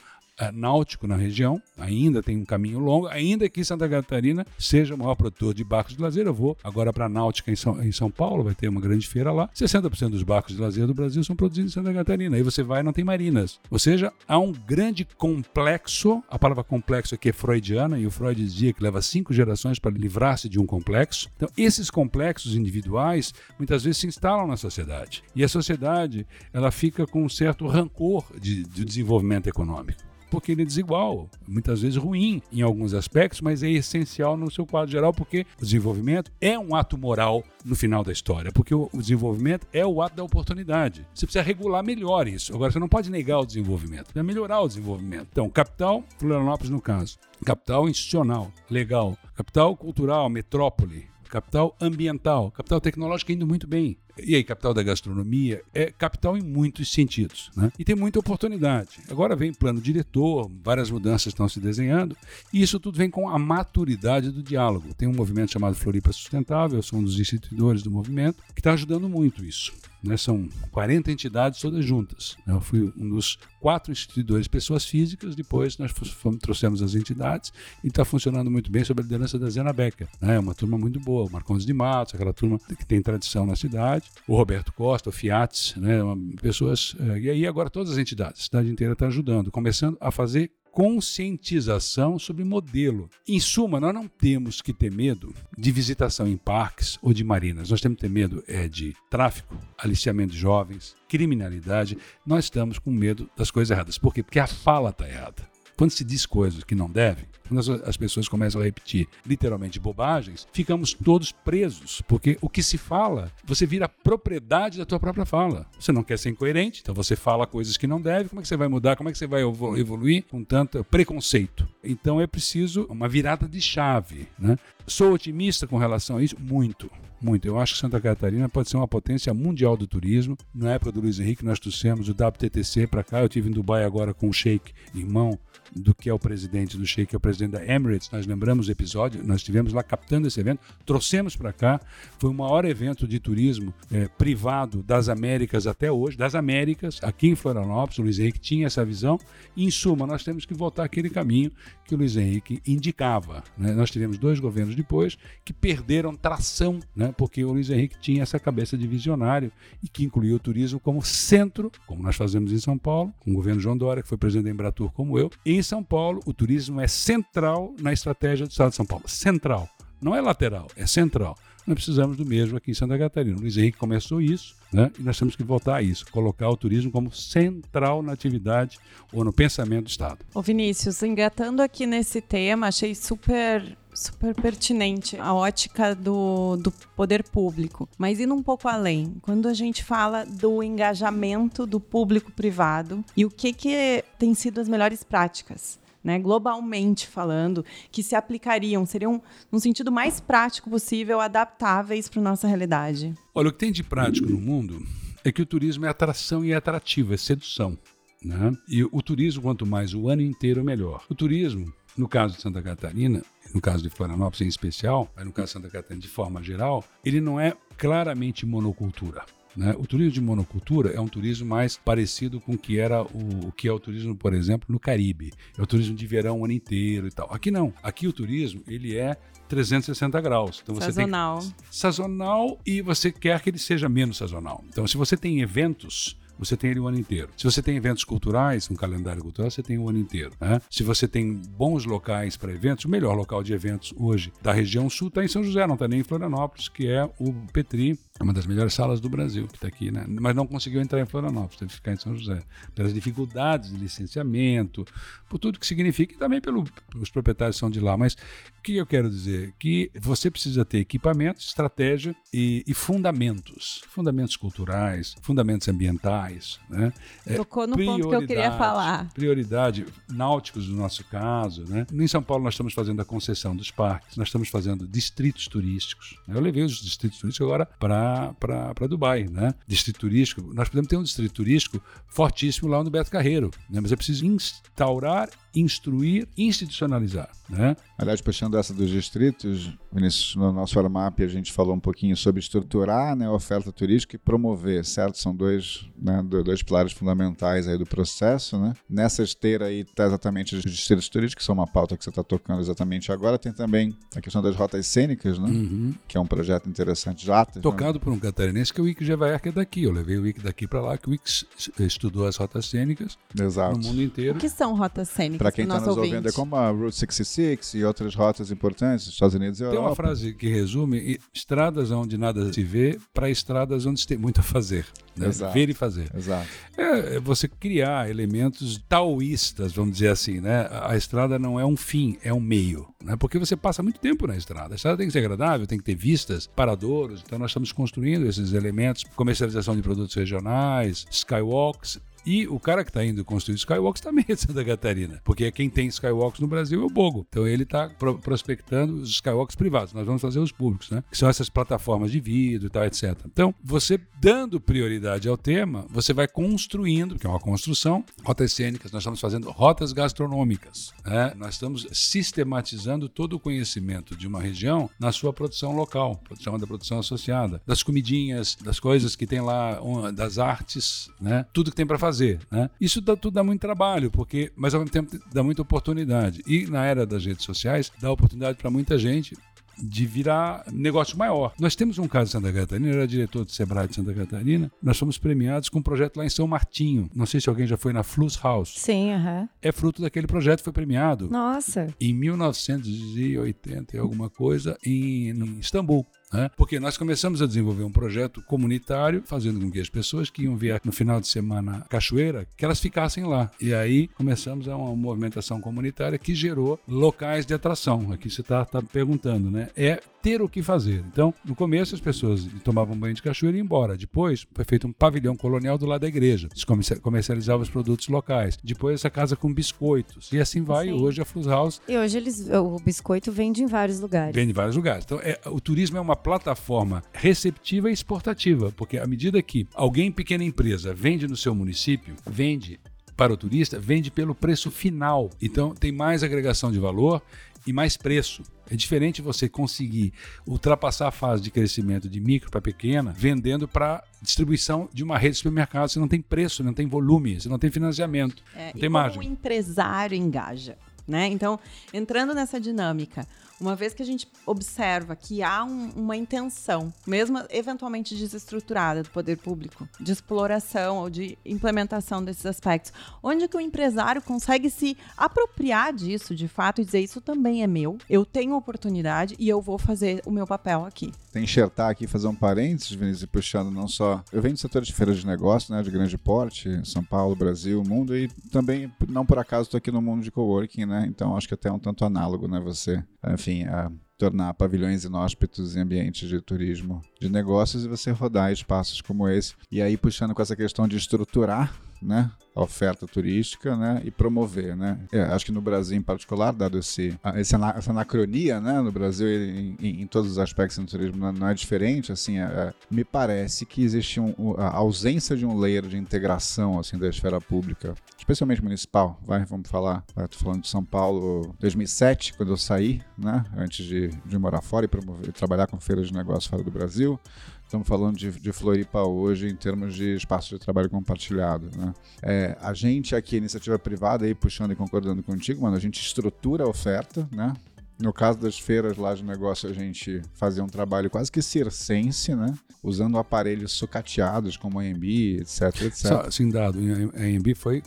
náutico na região, ainda tem um caminho longo, ainda que Santa Catarina seja o maior produtor de barcos de lazer. Eu vou agora para a Náutica em São, em São Paulo, vai ter uma grande feira lá. 60% dos barcos de lazer do Brasil são produzidos em Santa Catarina. Aí você vai e não tem marinas. Ou seja, há um grande complexo, a palavra complexo aqui é freudiana, e o Freud dizia que leva cinco gerações para livrar-se de um complexo. Então, esses complexos individuais muitas vezes se instalam na sociedade. E a sociedade ela fica com um certo rancor de, de desenvolvimento econômico. Porque ele é desigual, muitas vezes ruim em alguns aspectos, mas é essencial no seu quadro geral, porque o desenvolvimento é um ato moral no final da história, porque o, desenvolvimento é o ato da oportunidade. Você precisa regular melhor isso. Agora, você não pode negar o desenvolvimento, precisa melhorar o desenvolvimento. Então, capital, Florianópolis no caso, capital institucional, legal, capital cultural, metrópole, capital ambiental, capital tecnológico indo muito bem. E aí, capital da gastronomia é capital em muitos sentidos, né? E tem muita oportunidade. Agora vem plano diretor, várias mudanças estão se desenhando, e isso tudo vem com a maturidade do diálogo. Tem um movimento chamado Floripa Sustentável, eu sou um dos instituidores do movimento, que está ajudando muito isso. Né? São 40 entidades todas juntas. Eu fui um dos quatro instituidores, pessoas físicas, depois nós fomos, trouxemos as entidades e está funcionando muito bem sob a liderança da Zena Becker. Né? É uma turma muito boa, o Marcondes de Matos, aquela turma que tem tradição na cidade, o Roberto Costa, o Fiat, né? pessoas. Eh, e aí agora todas as entidades, a cidade inteira está ajudando, começando a fazer conscientização sobre modelo. Em suma, nós não temos que ter medo de visitação em parques ou de marinas. Nós temos que ter medo é de tráfico, aliciamento de jovens, criminalidade. Nós estamos com medo das coisas erradas. Por quê? Porque a fala está errada. Quando se diz coisas que não devem, quando as pessoas começam a repetir literalmente bobagens, ficamos todos presos, porque o que se fala, você vira propriedade da tua própria fala. Você não quer ser incoerente, então você fala coisas que não deve, como é que você vai mudar, como é que você vai evoluir com tanto preconceito? Então é preciso uma virada de chave. Né? Sou otimista com relação a isso? Muito. Muito. Eu acho que Santa Catarina pode ser uma potência mundial do turismo. Na época do Luiz Henrique, nós trouxemos o WTTC para cá. Eu tive em Dubai agora com o Sheik, irmão do que é o presidente do Sheik, que é o presidente da Emirates. Nós lembramos o episódio, nós estivemos lá captando esse evento, trouxemos para cá. Foi o maior evento de turismo é, privado das Américas até hoje, das Américas, aqui em Florianópolis. O Luiz Henrique tinha essa visão. E, em suma, nós temos que voltar aquele caminho que o Luiz Henrique indicava. Né? Nós tivemos dois governos depois que perderam tração, né? Porque o Luiz Henrique tinha essa cabeça de visionário e que incluía o turismo como centro, como nós fazemos em São Paulo, com o governo João Dória, que foi presidente da Embratur como eu. Em São Paulo, o turismo é central na estratégia do Estado de São Paulo. Central. Não é lateral, é central. Nós precisamos do mesmo aqui em Santa Catarina. O Luiz Henrique começou isso, né? E nós temos que voltar a isso, colocar o turismo como central na atividade ou no pensamento do Estado. Ô Vinícius, engatando aqui nesse tema, achei super super pertinente a ótica do, do poder público. Mas indo um pouco além, quando a gente fala do engajamento do público privado e o que, que tem sido as melhores práticas né, globalmente falando, que se aplicariam, seriam, no sentido mais prático possível, adaptáveis para a nossa realidade? Olha, o que tem de prático no mundo é que o turismo é atração e é atrativo, é sedução. Né? E o turismo, quanto mais o ano inteiro, melhor. O turismo, no caso de Santa Catarina, no caso de Florianópolis em especial, mas no caso de Santa Catarina de forma geral, ele não é claramente monocultura. Né? O turismo de monocultura é um turismo mais parecido com o que era o, o, que é o turismo, por exemplo, no Caribe. É o turismo de verão o ano inteiro e tal. Aqui não. Aqui o turismo ele é 360 graus. Então você sazonal. Tem sazonal e você quer que ele seja menos sazonal. Então se você tem eventos você tem ele o ano inteiro. Se você tem eventos culturais, um calendário cultural, você tem o ano inteiro. Né? Se você tem bons locais para eventos, o melhor local de eventos hoje da região sul está em São José, não está nem em Florianópolis, que é o Petri, uma das melhores salas do Brasil, que está aqui, né? Mas não conseguiu entrar em Florianópolis, teve que ficar em São José. Pelas dificuldades de licenciamento, por tudo que significa, e também pelos proprietários são de lá. Mas o que eu quero dizer? Que você precisa ter equipamento, estratégia e, e fundamentos. Fundamentos culturais, fundamentos ambientais. Né? É, Tocou no ponto que eu queria falar. Prioridade, náuticos no nosso caso. Né? Em São Paulo nós estamos fazendo a concessão dos parques, nós estamos fazendo distritos turísticos. Eu levei os distritos turísticos agora para para Dubai, né? Distrito turístico. Nós podemos ter um distrito turístico fortíssimo lá no Beto Carreiro, né? mas é preciso instaurar instruir, institucionalizar. Né? Aliás, puxando essa dos distritos, Vinícius, no nosso Formap a gente falou um pouquinho sobre estruturar né, a oferta turística e promover, certo? São dois, né, dois pilares fundamentais aí do processo. Né? Nessa esteira aí está exatamente os distritos turísticos, que são uma pauta que você está tocando exatamente agora. Tem também a questão das rotas cênicas, né? Uhum. que é um projeto interessante Atas. Né? Tocado né? por um catarinense que é o Ike Gevaer, que é daqui. Eu levei o Ike daqui para lá, que o Ike estudou as rotas cênicas Exato. no mundo inteiro. O que são rotas cênicas? Para quem está nos ouvindo, é como a Route 66 e outras rotas importantes, Estados Unidos e Tem Europa. uma frase que resume: estradas onde nada se vê, para estradas onde se tem muito a fazer. Né? Exato. Ver e fazer. Exato. É é você criar elementos taoístas, vamos dizer assim, né? A a estrada não é um fim, é um meio, né? Porque você passa muito tempo na estrada. A estrada tem que ser agradável, tem que ter vistas, paradouros. Então nós estamos construindo esses elementos, comercialização de produtos regionais, skywalks. E o cara que está indo construir Skywalks também é de Santa Catarina, porque quem tem Skywalks no Brasil é o Bogo. Então ele está prospectando os Skywalks privados. Nós vamos fazer os públicos, né? Que são essas plataformas de vidro e tal, etc. Então, você dando prioridade ao tema, você vai construindo, porque é uma construção, rotas cênicas. Nós estamos fazendo rotas gastronômicas. né? Nós estamos sistematizando todo o conhecimento de uma região na sua produção local, produção da produção associada, das comidinhas, das coisas que tem lá, das artes, né? Tudo que tem para fazer, né? Isso dá, tudo dá muito trabalho, porque, mas ao mesmo tempo dá muita oportunidade. E na era das redes sociais dá oportunidade para muita gente de virar negócio maior. Nós temos um caso em Santa Catarina, eu era diretor do Sebrae de Santa Catarina, nós fomos premiados com um projeto lá em São Martinho. Não sei se alguém já foi na Flus House. Sim, aham. É fruto daquele projeto, foi premiado Nossa. em 1980 e alguma coisa em, em Istambul. Né? Porque nós começamos a desenvolver um projeto comunitário, fazendo com que as pessoas que iam ver no final de semana a cachoeira, que elas ficassem lá. E aí começamos a uma movimentação comunitária que gerou locais de atração. Aqui você está perguntando, né? É ter o que fazer. Então, no começo as pessoas tomavam banho de cachoeira e iam embora. Depois foi feito um pavilhão colonial do lado da igreja. Se comercia- comercializava os produtos locais. Depois essa casa com biscoitos. E assim vai. Sim. Hoje a Flus House E hoje eles, o biscoito vende em vários lugares. Vende em vários lugares. Então, é- o turismo é uma plataforma receptiva e exportativa, porque à medida que alguém, pequena empresa, vende no seu município, vende para o turista, vende pelo preço final. Então, tem mais agregação de valor e mais preço. É diferente você conseguir ultrapassar a fase de crescimento de micro para pequena, vendendo para distribuição de uma rede de supermercados. Você não tem preço, não tem volume, você não tem financiamento, É, não tem como margem. o empresário engaja, né? Então, entrando nessa dinâmica, uma vez que a gente observa que há um- uma intenção, mesmo eventualmente desestruturada do poder público, de exploração ou de implementação desses aspectos, onde que o empresário consegue se apropriar disso de fato e dizer isso também é meu, eu tenho oportunidade e eu vou fazer o meu papel aqui. Tem enxertar aqui, fazer um parênteses, Vinícius, puxando não só. Eu venho do setor de feiras de negócio, né, de grande porte, São Paulo, Brasil, mundo, e também, não por acaso, estou aqui no mundo de coworking, né? Então acho que até é um tanto análogo, né? Você, enfim, a tornar pavilhões inóspitos em ambientes de turismo de negócios e você rodar espaços como esse. E aí, puxando com essa questão de estruturar né, a oferta turística né, e promover. Né? É, acho que no Brasil, em particular, dado esse, esse essa anacronia né, no Brasil, em, em- em todos os aspectos do turismo, não, não é diferente. Assim, é- é, me parece que existe um- a ausência de um layer de integração assim, da esfera pública, especialmente municipal. Vai, vamos falar. Estou falando de São Paulo 2007, quando eu saí, né, antes de, de morar fora e promover, trabalhar com feiras de negócio fora do Brasil. Estamos falando de, de Floripa hoje em termos de espaço de trabalho compartilhado. Né? É, a gente aqui, iniciativa privada, aí puxando e concordando contigo, mano, a gente estrutura a oferta, né? No caso das feiras lá de negócio, a gente fazia um trabalho quase que circense, né? Usando aparelhos sucateados como AMB, etc, etc. Só assim dado, a AMB foi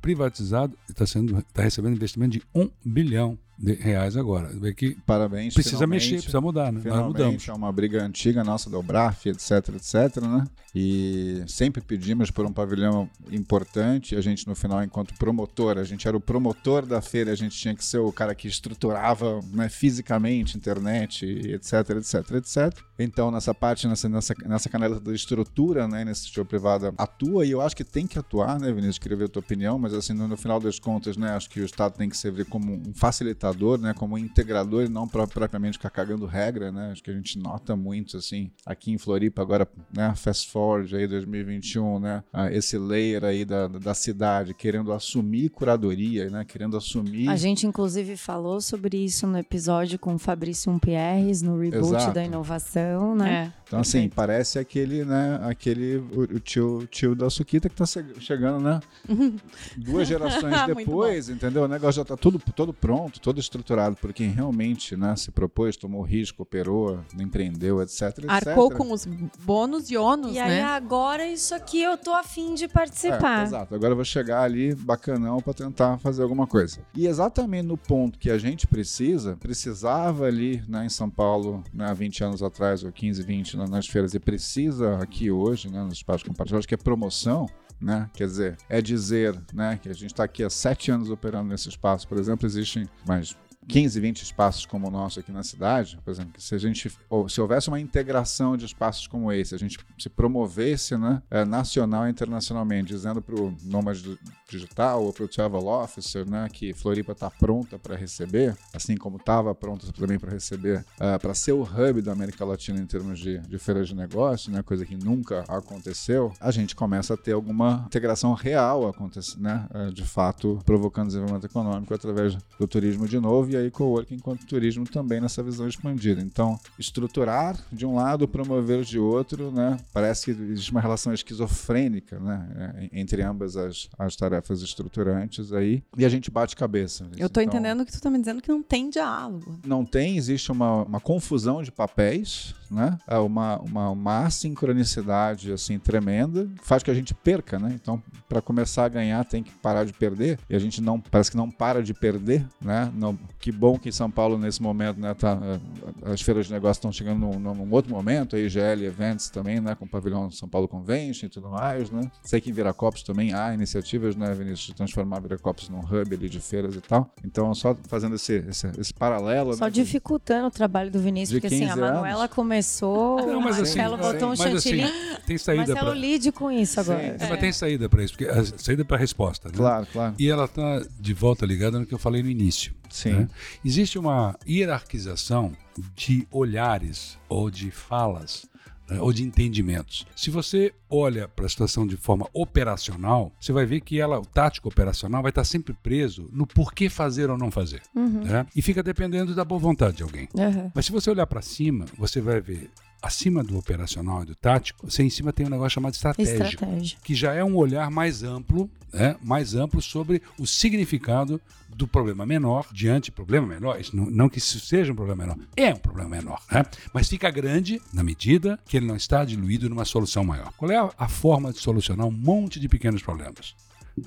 privatizado e está tá recebendo investimento de um bilhão reais agora. Vê que Parabéns. precisa finalmente. mexer, precisa mudar, né? Nós mudamos. Finalmente, é uma briga antiga nossa da Obraf, etc, etc, né? E sempre pedimos por um pavilhão importante. A gente, no final, enquanto promotor, a gente era o promotor da feira, a gente tinha que ser o cara que estruturava né, fisicamente, internet, etc, etc, etc. Então, nessa parte, nessa, nessa, nessa canela da estrutura, né, nesse show privado, atua e eu acho que tem que atuar, né, Vinícius? Queria ver a tua opinião, mas assim, no, no final das contas, né, acho que o Estado tem que servir como um facilitador, né, como integrador e não pro- propriamente ficar cagando regra, né? Acho que a gente nota muito, assim, aqui em Floripa, agora, né, fast forward aí 2021, né, ah, esse layer aí da, da cidade querendo assumir curadoria, né, querendo assumir. A gente, inclusive, falou sobre isso no episódio com o Fabrício Pierres, no reboot Exato. da inovação, né? Então, assim, parece aquele, né, aquele, o, o tio, tio da Suquita que tá che- chegando, né, duas gerações depois, entendeu? O negócio já tá tudo, todo pronto, todo estruturado por quem realmente né, se propôs, tomou risco, operou, empreendeu, etc. etc. Arcou com os bônus e ônus, E né? aí agora isso aqui eu tô afim de É, participar. exato. Agora eu vou chegar ali bacanão para tentar fazer alguma coisa. E exatamente no ponto que a gente precisa, precisava ali né, em São Paulo, né, há 20 anos atrás, ou 15, 20, né, nas feiras, e precisa aqui hoje, né, nos espaços compartilhados, que é promoção. Né? Quer dizer, é dizer né, que a gente está aqui há sete anos operando nesse espaço. Por exemplo, existem mais 15, 20 espaços como o nosso aqui na cidade, por exemplo, se a gente ou se houvesse uma integração de espaços como esse, a gente se promovesse, né, eh, nacional e internacionalmente, dizendo para o nômade digital ou para o travel officer, né, que Floripa está pronta para receber, assim como estava pronta também para receber, para ser o hub da América Latina em termos de, de feiras de negócio, né, coisa que nunca aconteceu, a gente começa a ter alguma integração real acontecendo, né, eh, de fato, provocando desenvolvimento econômico através do turismo de novo e aí coworking enquanto turismo também nessa visão expandida. Então, estruturar de um lado, promover de outro, né? Parece que existe uma relação esquizofrênica, né? é, Entre ambas as, as tarefas estruturantes aí. E a gente bate cabeça. Eu tô Então, entendendo que tu tá me dizendo que não tem diálogo. não tem, existe uma, uma confusão de papéis, né? É uma, uma, uma assincronicidade assim tremenda, faz que a gente perca, né? Então, para começar a ganhar, tem que parar de perder. E a gente não parece que não para de perder, né? Não, que bom que em São Paulo nesse momento, né, tá, eh, as feiras de negócio estão chegando num, num outro momento, a IGL Events também, né, com o pavilhão São Paulo Convention e tudo mais, né? Sei que em Viracopos também há iniciativas, né, Vinícius, de transformar Viracopos num hub ali de feiras e tal. Então, só fazendo esse, esse, esse paralelo, Só né, dificultando o trabalho do Vinícius, porque assim, a 15 anos. Manuela começou, Não, mas assim, Marcelo botou um mas assim, tem saída Marcelo para. lide com isso agora. Sim. Mas tem saída para isso, porque a saída para a resposta, né? Claro, claro. E ela está de volta ligada no que eu falei no início. Sim. né? Existe uma hierarquização de olhares ou de falas né, ou de entendimentos. Se você olha para a situação de forma operacional, você vai ver que ela, o tático operacional, vai estar sempre preso no porquê fazer ou não fazer. né? E fica dependendo da boa vontade de alguém. Aham. Mas se você olhar para cima, você vai ver acima do operacional e do tático, você em cima tem um negócio chamado estratégico Estratégia. que já é um olhar mais amplo, né, mais amplo sobre o significado do problema menor diante do problema menor. Isso não, não que isso seja um problema menor, é um problema menor, né? mas fica grande na medida que ele não está diluído numa solução maior. Qual é a, a forma de solucionar um monte de pequenos problemas?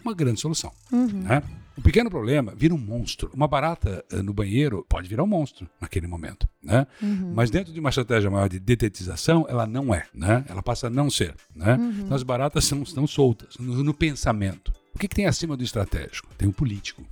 Uma grande solução. Né? Um pequeno problema vira um monstro. Uma barata eh, no banheiro pode virar um monstro naquele momento. Né? Mas dentro de uma estratégia maior de detetização, ela não é. Né? Ela passa a não ser. Né? Então as baratas são, estão soltas no, no pensamento. O que, que tem acima do estratégico? Tem o político.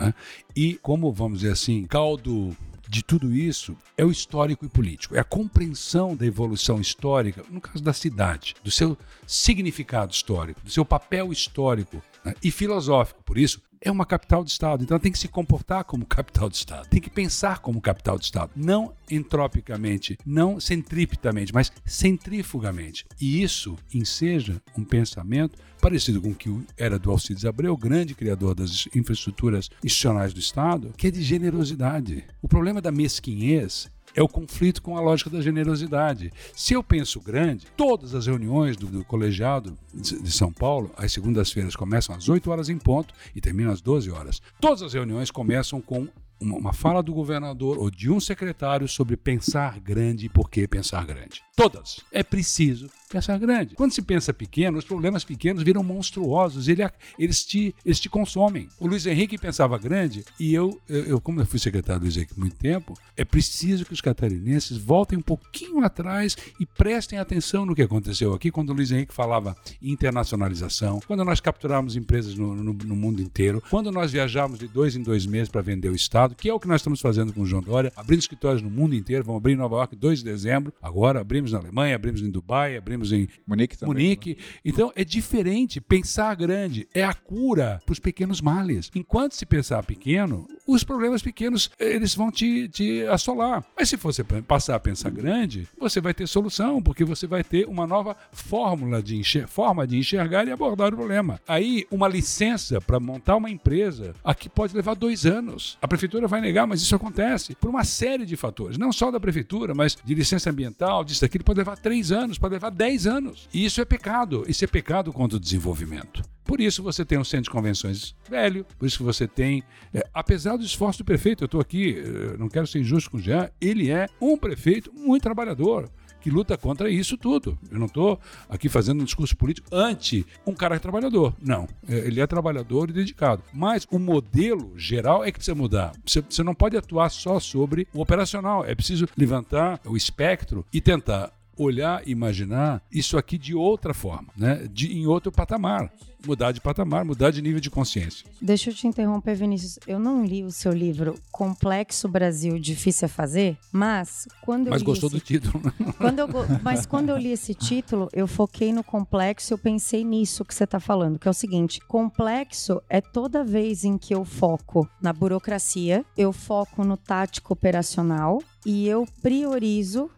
Né? E como, vamos dizer assim, caldo de tudo isso é o histórico e político. É a compreensão da evolução histórica, no caso da cidade, do seu significado histórico, do seu papel histórico né, e filosófico. Por isso, é uma capital de Estado. Então tem que se comportar como capital de Estado. Tem que pensar como capital de Estado. Não entropicamente, não centripetamente, mas centrifugamente. E isso enseja um pensamento parecido com o que era do Alcides Abreu, grande criador das infraestruturas institucionais do Estado, que é de generosidade. O problema da mesquinhez é o conflito com a lógica da generosidade. Se eu penso grande, todas as reuniões do, do colegiado de São Paulo, às segundas-feiras começam às 8 horas em ponto e terminam às 12 horas. Todas as reuniões começam com uma fala do governador ou de um secretário sobre pensar grande e por que pensar grande. Todas. É preciso pensar grande. Quando se pensa pequeno, os problemas pequenos viram monstruosos, ele, eles, te, eles te consomem. O Luiz Henrique pensava grande e eu, eu, como eu fui secretário do Luiz Henrique muito tempo, é preciso que os catarinenses voltem um pouquinho atrás e prestem atenção no que aconteceu aqui quando o Luiz Henrique falava internacionalização, quando nós capturamos empresas no, no, no mundo inteiro, quando nós viajamos de dois em dois meses para vender o Estado, que é o que nós estamos fazendo com o João Dória, abrindo escritórios no mundo inteiro, vamos abrir em Nova York 2 de dezembro, agora abrimos na Alemanha, abrimos em Dubai, abrimos em Munique também. Munique. Então é diferente. Pensar grande é a cura para os pequenos males. Enquanto se pensar pequeno, os problemas pequenos eles vão te, te assolar. Mas se você passar a pensar grande, você vai ter solução, porque você vai ter uma nova fórmula de forma de enxergar e abordar o problema. Aí, uma licença para montar uma empresa aqui pode levar dois anos. A prefeitura vai negar, mas isso acontece por uma série de fatores. Não só da prefeitura, mas de licença ambiental, disso, daquilo, pode levar três anos, pode levar dez anos. E isso é pecado. Isso é pecado contra o desenvolvimento. Por isso você tem um centro de convenções velho, por isso que você tem, é, apesar do esforço do prefeito, eu estou aqui, eh, não quero ser injusto com o Jean, ele é um prefeito muito trabalhador que luta contra isso tudo. Eu não estou aqui fazendo um discurso político anti um cara trabalhador. Não. É, ele é trabalhador e dedicado. Mas o modelo geral é que precisa mudar. Você não pode atuar só sobre o operacional. É preciso levantar o espectro e tentar olhar, imaginar isso aqui de outra forma, né? de, em outro patamar mudar de patamar, mudar de nível de consciência. Deixa eu te interromper, Vinícius. Eu não li o seu livro Complexo Brasil Difícil a Fazer, mas quando eu Mas li gostou esse... do título. né? Quando eu Mas quando eu li esse título, eu foquei no complexo e eu pensei nisso que você está falando, que é o seguinte: complexo é toda vez em que eu foco na burocracia, eu foco no tático operacional e eu priorizo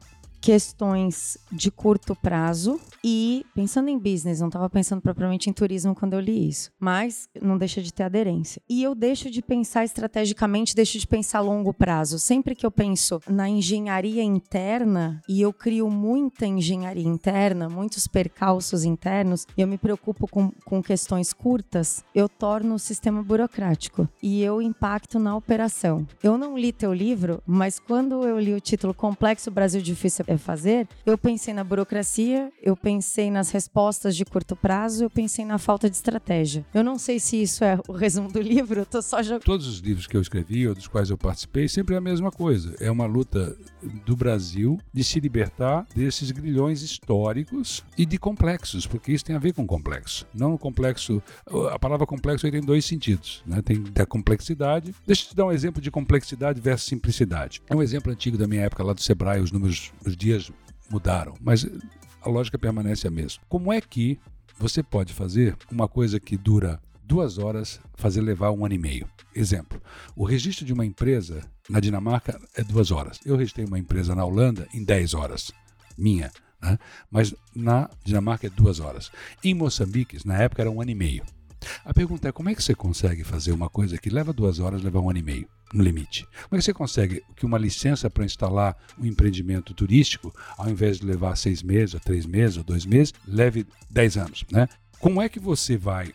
questões de curto prazo e pensando em business, não estava pensando propriamente em turismo quando eu li isso, mas não deixa de ter aderência. E eu deixo de pensar estrategicamente, deixo de pensar a longo prazo. Sempre que eu penso na engenharia interna e eu crio muita engenharia interna, muitos percalços internos, e eu me preocupo com, com questões curtas, eu torno o sistema burocrático e eu impacto na operação. Eu não li teu livro, mas quando eu li o título Complexo Brasil Difícil fazer, eu pensei na burocracia, eu pensei nas respostas de curto prazo, eu pensei na falta de estratégia. Eu não sei se isso é o resumo do livro, eu tô só jogando. Todos os livros que eu escrevi ou dos quais eu participei, sempre é a mesma coisa. É uma luta do Brasil de se libertar desses grilhões históricos e de complexos, porque isso tem a ver com complexo. Não o complexo. A palavra complexo tem dois sentidos. Né? Tem da complexidade. Deixa eu te dar um exemplo de complexidade versus simplicidade. É um exemplo antigo da minha época lá do Sebrae, os números, os dias mudaram, mas a lógica permanece a mesma. Como é que você pode fazer uma coisa que dura duas horas, fazer levar um ano e meio? Exemplo: o registro de uma empresa na Dinamarca é duas horas. Eu registrei uma empresa na Holanda em 10 horas, minha. Né? Mas na Dinamarca é duas horas. Em Moçambique, na época, era um ano e meio. A pergunta é como é que você consegue fazer uma coisa que leva duas horas, leva um ano e meio, no limite? Como é que você consegue que uma licença para instalar um empreendimento turístico, ao invés de levar seis meses, ou três meses, ou dois meses, leve dez anos, né? Como é que você vai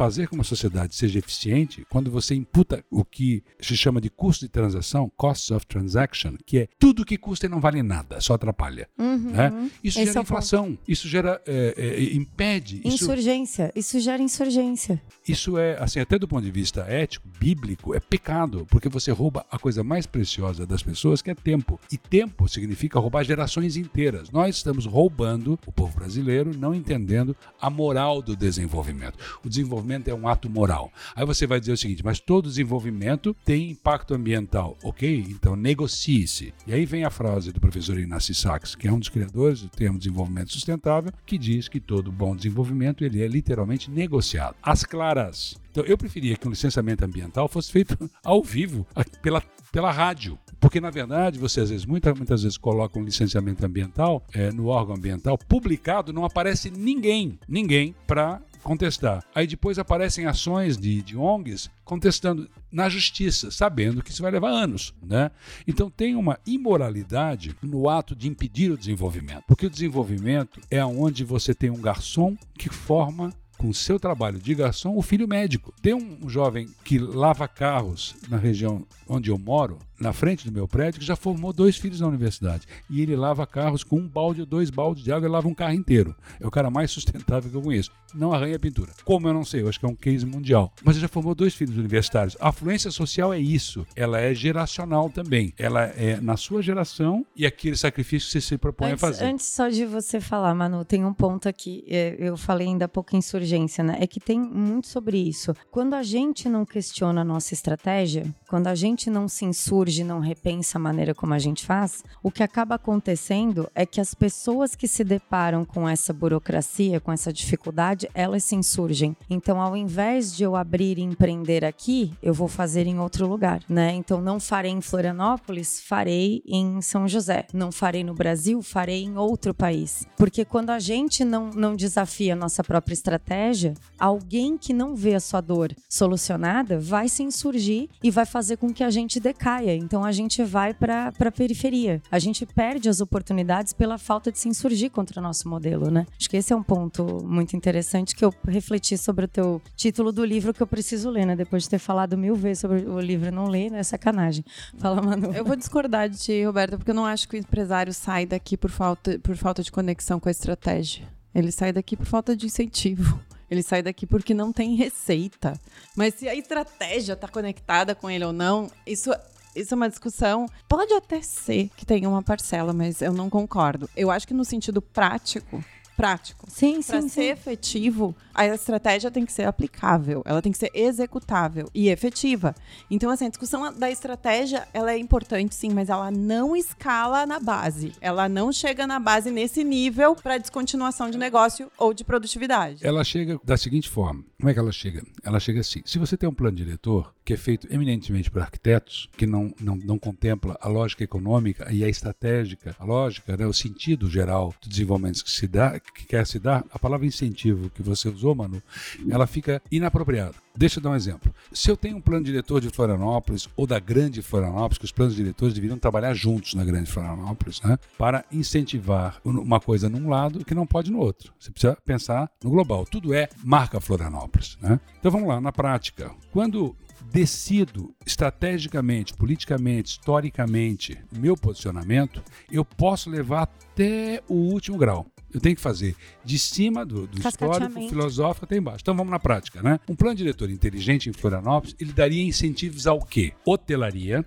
fazer com que uma sociedade seja eficiente quando você imputa o que se chama de custo de transação, cost of transaction, que é tudo que custa e não vale nada, só atrapalha. Né? Isso Esse gera é ponto. inflação, isso gera é, é, impede, isso Insurgência. Isso gera insurgência. isso é, assim, até do ponto de vista ético, bíblico, é pecado, porque você rouba a coisa mais preciosa das pessoas, que é tempo. E tempo significa roubar gerações inteiras. Nós estamos roubando o povo brasileiro, não entendendo a moral do desenvolvimento. O desenvolvimento é um ato moral. Aí você vai dizer o seguinte, mas todo desenvolvimento tem impacto ambiental. Ok? Então negocie-se. E aí vem a frase do professor Inácio Sachs, que é um dos criadores do termo desenvolvimento sustentável, que diz que todo bom desenvolvimento ele é literalmente negociado. Às claras. Então eu preferia que um licenciamento ambiental fosse feito ao vivo, pela, pela rádio. Porque, na verdade, você às vezes, muita, muitas vezes coloca um licenciamento ambiental eh, no órgão ambiental, publicado, não aparece ninguém, ninguém para contestar. Aí depois aparecem ações de, de ONGs contestando na justiça, sabendo que isso vai levar anos. Né? Então tem uma imoralidade no ato de impedir o desenvolvimento. Porque o desenvolvimento é onde você tem um garçom que forma com o seu trabalho de garçom, o filho médico. Tem um jovem que lava carros na região onde eu moro, na frente do meu prédio, que já formou dois filhos na universidade. E ele lava carros com um balde ou dois baldes de água e lava um carro inteiro. É o cara mais sustentável que eu conheço. Não arranha pintura. Como eu não sei, eu acho que é um case mundial. Mas ele já formou dois filhos universitários. A fluência social é isso. Ela é geracional também. Ela é na sua geração e aquele sacrifício que você se propõe a Antes, fazer. antes só de você falar, Manu, tem um ponto aqui. é, Eu falei ainda há pouco insurgência, né? É que tem muito sobre isso. Quando a gente não questiona a nossa estratégia, quando a gente não se insurge, não repensa a maneira como a gente faz, o que acaba acontecendo é que as pessoas que se deparam com essa burocracia, com essa dificuldade, elas se insurgem. Então, ao invés de eu abrir e empreender aqui, eu vou fazer em outro lugar, né? Então, não farei em Florianópolis, farei em São José. Não farei no Brasil, farei em outro país. Porque quando a gente não, não desafia a nossa própria estratégia, alguém que não vê a sua dor solucionada vai se insurgir e vai fazer com que a gente decaia. Então a gente vai para a periferia. A gente perde as oportunidades pela falta de se insurgir contra o nosso modelo, né? Acho que esse é um ponto muito interessante que eu refleti sobre o teu título do livro que eu preciso ler, né? Depois de ter falado mil vezes sobre o livro não ler, né? Sacanagem. Fala, Manu. Eu vou discordar de ti, Roberta, porque eu não acho que o empresário sai daqui por falta, por falta de conexão com a estratégia. Ele sai daqui por falta de incentivo. Ele sai daqui porque não tem receita. Mas se a estratégia está conectada com ele ou não, isso isso é uma discussão. Pode até ser que tenha uma parcela, mas eu não concordo. Eu acho que no sentido prático, prático. Sim, Para sim, ser sim. efetivo, a estratégia tem que ser aplicável, ela tem que ser executável e efetiva. Então, assim, a discussão da estratégia, ela é importante sim, mas ela não escala na base. Ela não chega na base nesse nível para descontinuação de negócio ou de produtividade. Ela chega da seguinte forma. Como é que ela chega? Ela chega assim. Se você tem um plano diretor que é feito eminentemente por arquitetos, que não, não, não contempla a lógica econômica e a estratégica, a lógica, né, o sentido geral do desenvolvimento que se dá, que quer se dar, a palavra incentivo que você usou, Manu, ela fica inapropriada. Deixa eu dar um exemplo. Se eu tenho um plano diretor de Florianópolis ou da grande Florianópolis, que os planos diretores deveriam trabalhar juntos na grande Florianópolis, né, para incentivar uma coisa num lado que não pode no outro. Você precisa pensar no global. Tudo é marca Florianópolis. Né? Então vamos lá, na prática. Quando decido estrategicamente, politicamente, historicamente meu posicionamento, eu posso levar até o último grau. Eu tenho que fazer de cima do, do histórico, filosófico até embaixo. Então vamos na prática, né? Um plano diretor inteligente em Florianópolis, ele daria incentivos ao quê? Hotelaria,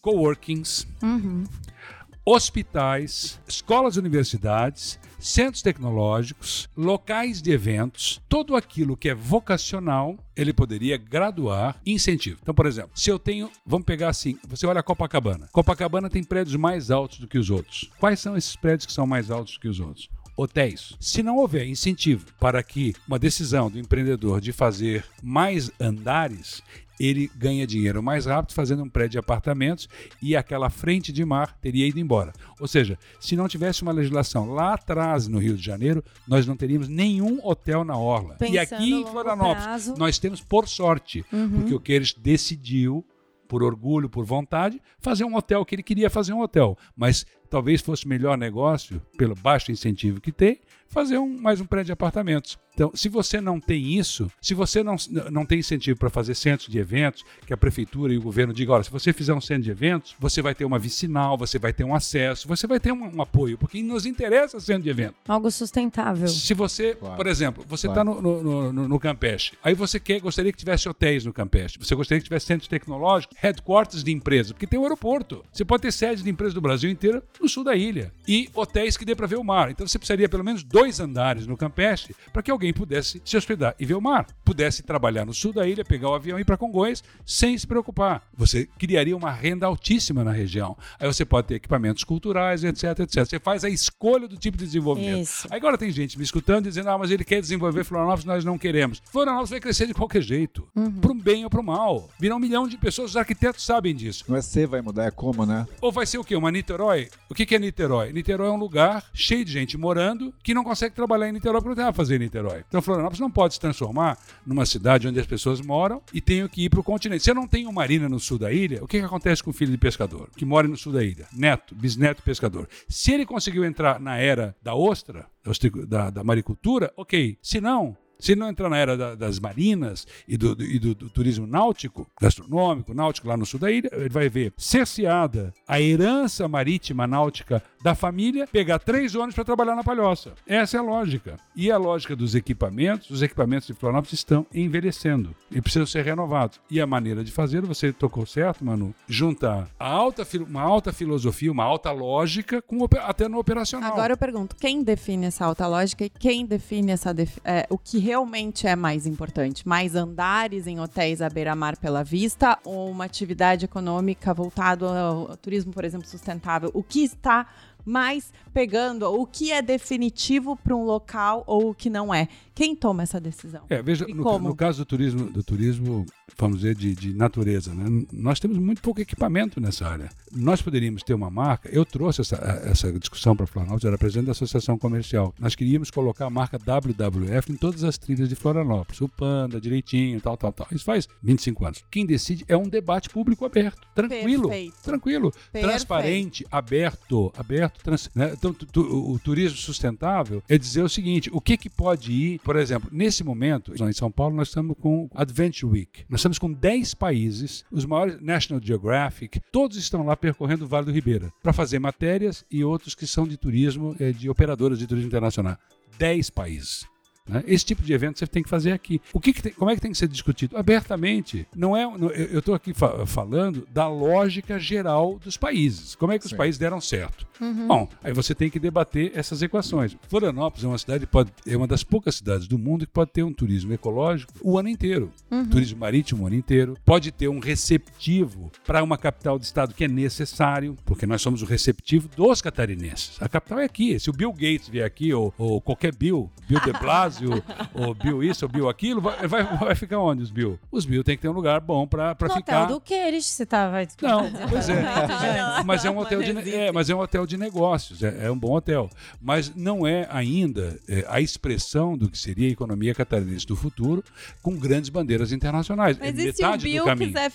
coworkings, hospitais, escolas e universidades, centros tecnológicos, locais de eventos, tudo aquilo que é vocacional, ele poderia graduar incentivo. Então, por exemplo, se eu tenho, vamos pegar assim, você olha a Copacabana. Copacabana tem prédios mais altos do que os outros. Quais são esses prédios que são mais altos do que os outros? Hotéis. Se não houver incentivo para que uma decisão do empreendedor de fazer mais andares, ele ganha dinheiro mais rápido fazendo um prédio de apartamentos e aquela frente de mar teria ido embora. Ou seja, se não tivesse uma legislação lá atrás no Rio de Janeiro, nós não teríamos nenhum hotel na orla. e Pensando aqui a em Florianópolis, prazo. nós temos por sorte, porque o Queires decidiu por orgulho, por vontade, fazer um hotel que ele queria fazer um hotel, mas talvez fosse melhor negócio, pelo baixo incentivo que tem, fazer um, mais um prédio de apartamentos. Então, se você não tem isso, se você não, não tem incentivo para fazer centros de eventos, que a prefeitura e o governo digam, olha, se você fizer um centro de eventos, você vai ter uma vicinal, você vai ter um acesso, você vai ter um, um apoio, porque nos interessa centro de evento. Algo sustentável. Se você, Claro. por exemplo, você Claro. está no, no, no, no Campeche, aí você quer, gostaria que tivesse hotéis no Campeche, você gostaria que tivesse centros tecnológicos, headquarters de empresa, porque tem um aeroporto. Você pode ter sede de empresas do Brasil inteiro no sul da ilha e hotéis que dê para ver o mar. Então você precisaria pelo menos dois andares no Campeche para que alguém pudesse se hospedar e ver o mar, pudesse trabalhar no sul da ilha, pegar o avião e ir para Congonhas sem se preocupar. Você criaria uma renda altíssima na região. Aí você pode ter equipamentos culturais, etc, etc. Você faz a escolha do tipo de desenvolvimento. Isso. Agora tem gente me escutando dizendo, ah, mas ele quer desenvolver Florianópolis, nós não queremos. Florianópolis vai crescer de qualquer jeito, para um bem ou para o mal. Virá um milhão de pessoas, os arquitetos sabem disso. Não é se vai mudar, é como, né? Ou vai ser o quê? Uma Niterói? O que que é Niterói? Niterói é um lugar cheio de gente morando que não consegue trabalhar em Niterói porque não tem nada a fazer em Niterói. Então Florianópolis não pode se transformar numa cidade onde as pessoas moram e tenham que ir para o continente. Se eu não tenho marina no sul da ilha, o que, que acontece com o filho de pescador que mora no sul da ilha? Neto, bisneto pescador. Se ele conseguiu entrar na era da ostra, da da maricultura, ok. Se não, se não entrar na era da- das marinas e, do, do- e do- do turismo náutico, gastronômico, náutico lá no sul da ilha, ele vai ver cerceada a herança marítima náutica da família, pegar três ônibus para trabalhar na palhoça. Essa é a lógica. E a lógica dos equipamentos, os equipamentos de Florianópolis estão envelhecendo e precisam ser renovados. E a maneira de fazer, você tocou certo, Manu, juntar alta, uma alta filosofia, uma alta lógica, com, até no operacional. Agora eu pergunto, quem define essa alta lógica e quem define essa é, o que realmente é mais importante? Mais andares em hotéis à beira-mar pela vista ou uma atividade econômica voltada ao, turismo, por exemplo, sustentável? O que está Mas pegando o que é definitivo para um local ou o que não é. Quem toma essa decisão? É, veja, no, no caso do turismo, do turismo, vamos dizer, de, de natureza, né? nós temos muito pouco equipamento nessa área. Nós poderíamos ter uma marca, eu trouxe essa, essa discussão para Florianópolis, eu era presidente da Associação Comercial. Nós queríamos colocar a marca WWF em todas as trilhas de Florianópolis, o Panda, direitinho, tal, tal, tal. Isso faz 25 anos. Quem decide é um debate público aberto, tranquilo, Perfeito. tranquilo, Perfeito. transparente, aberto, aberto. Trans- né? Então, tu- tu- o turismo sustentável é dizer o seguinte: o que que pode ir, por exemplo, nesse momento, em São Paulo, nós estamos com Adventure Week. Nós estamos com 10 países, os maiores National Geographic, todos estão lá percorrendo o Vale do Ribeira para fazer matérias e outros que são de turismo, eh, de operadoras de turismo internacional. 10 países. Né? Esse tipo de evento você tem que fazer aqui. O que que tem- como é que tem que ser discutido? Abertamente. Não é, não- eu estou aqui fa- falando da lógica geral dos países. Como é que os Sim. países deram certo? Bom, aí você tem que debater essas equações. Florianópolis é uma cidade pode é uma das poucas cidades do mundo que pode ter um turismo ecológico o ano inteiro, turismo marítimo o ano inteiro. Pode ter um receptivo para uma capital de estado que é necessário, porque nós somos o receptivo dos catarinenses. A capital é aqui. Se o Bill Gates vier aqui ou, ou qualquer Bill, Bill De Blasio, ou Bill isso ou Bill aquilo, vai, vai, vai ficar onde os Bill? Os Bill tem que ter um lugar bom para No ficar. hotel do Queires, você tava... Não, pois é. Mas é um hotel de, é, mas é um hotel de negócios, é, é um bom hotel. Mas não é ainda é, a expressão do que seria a economia catarinense do futuro com grandes bandeiras internacionais. Mas é e se o Bill quiser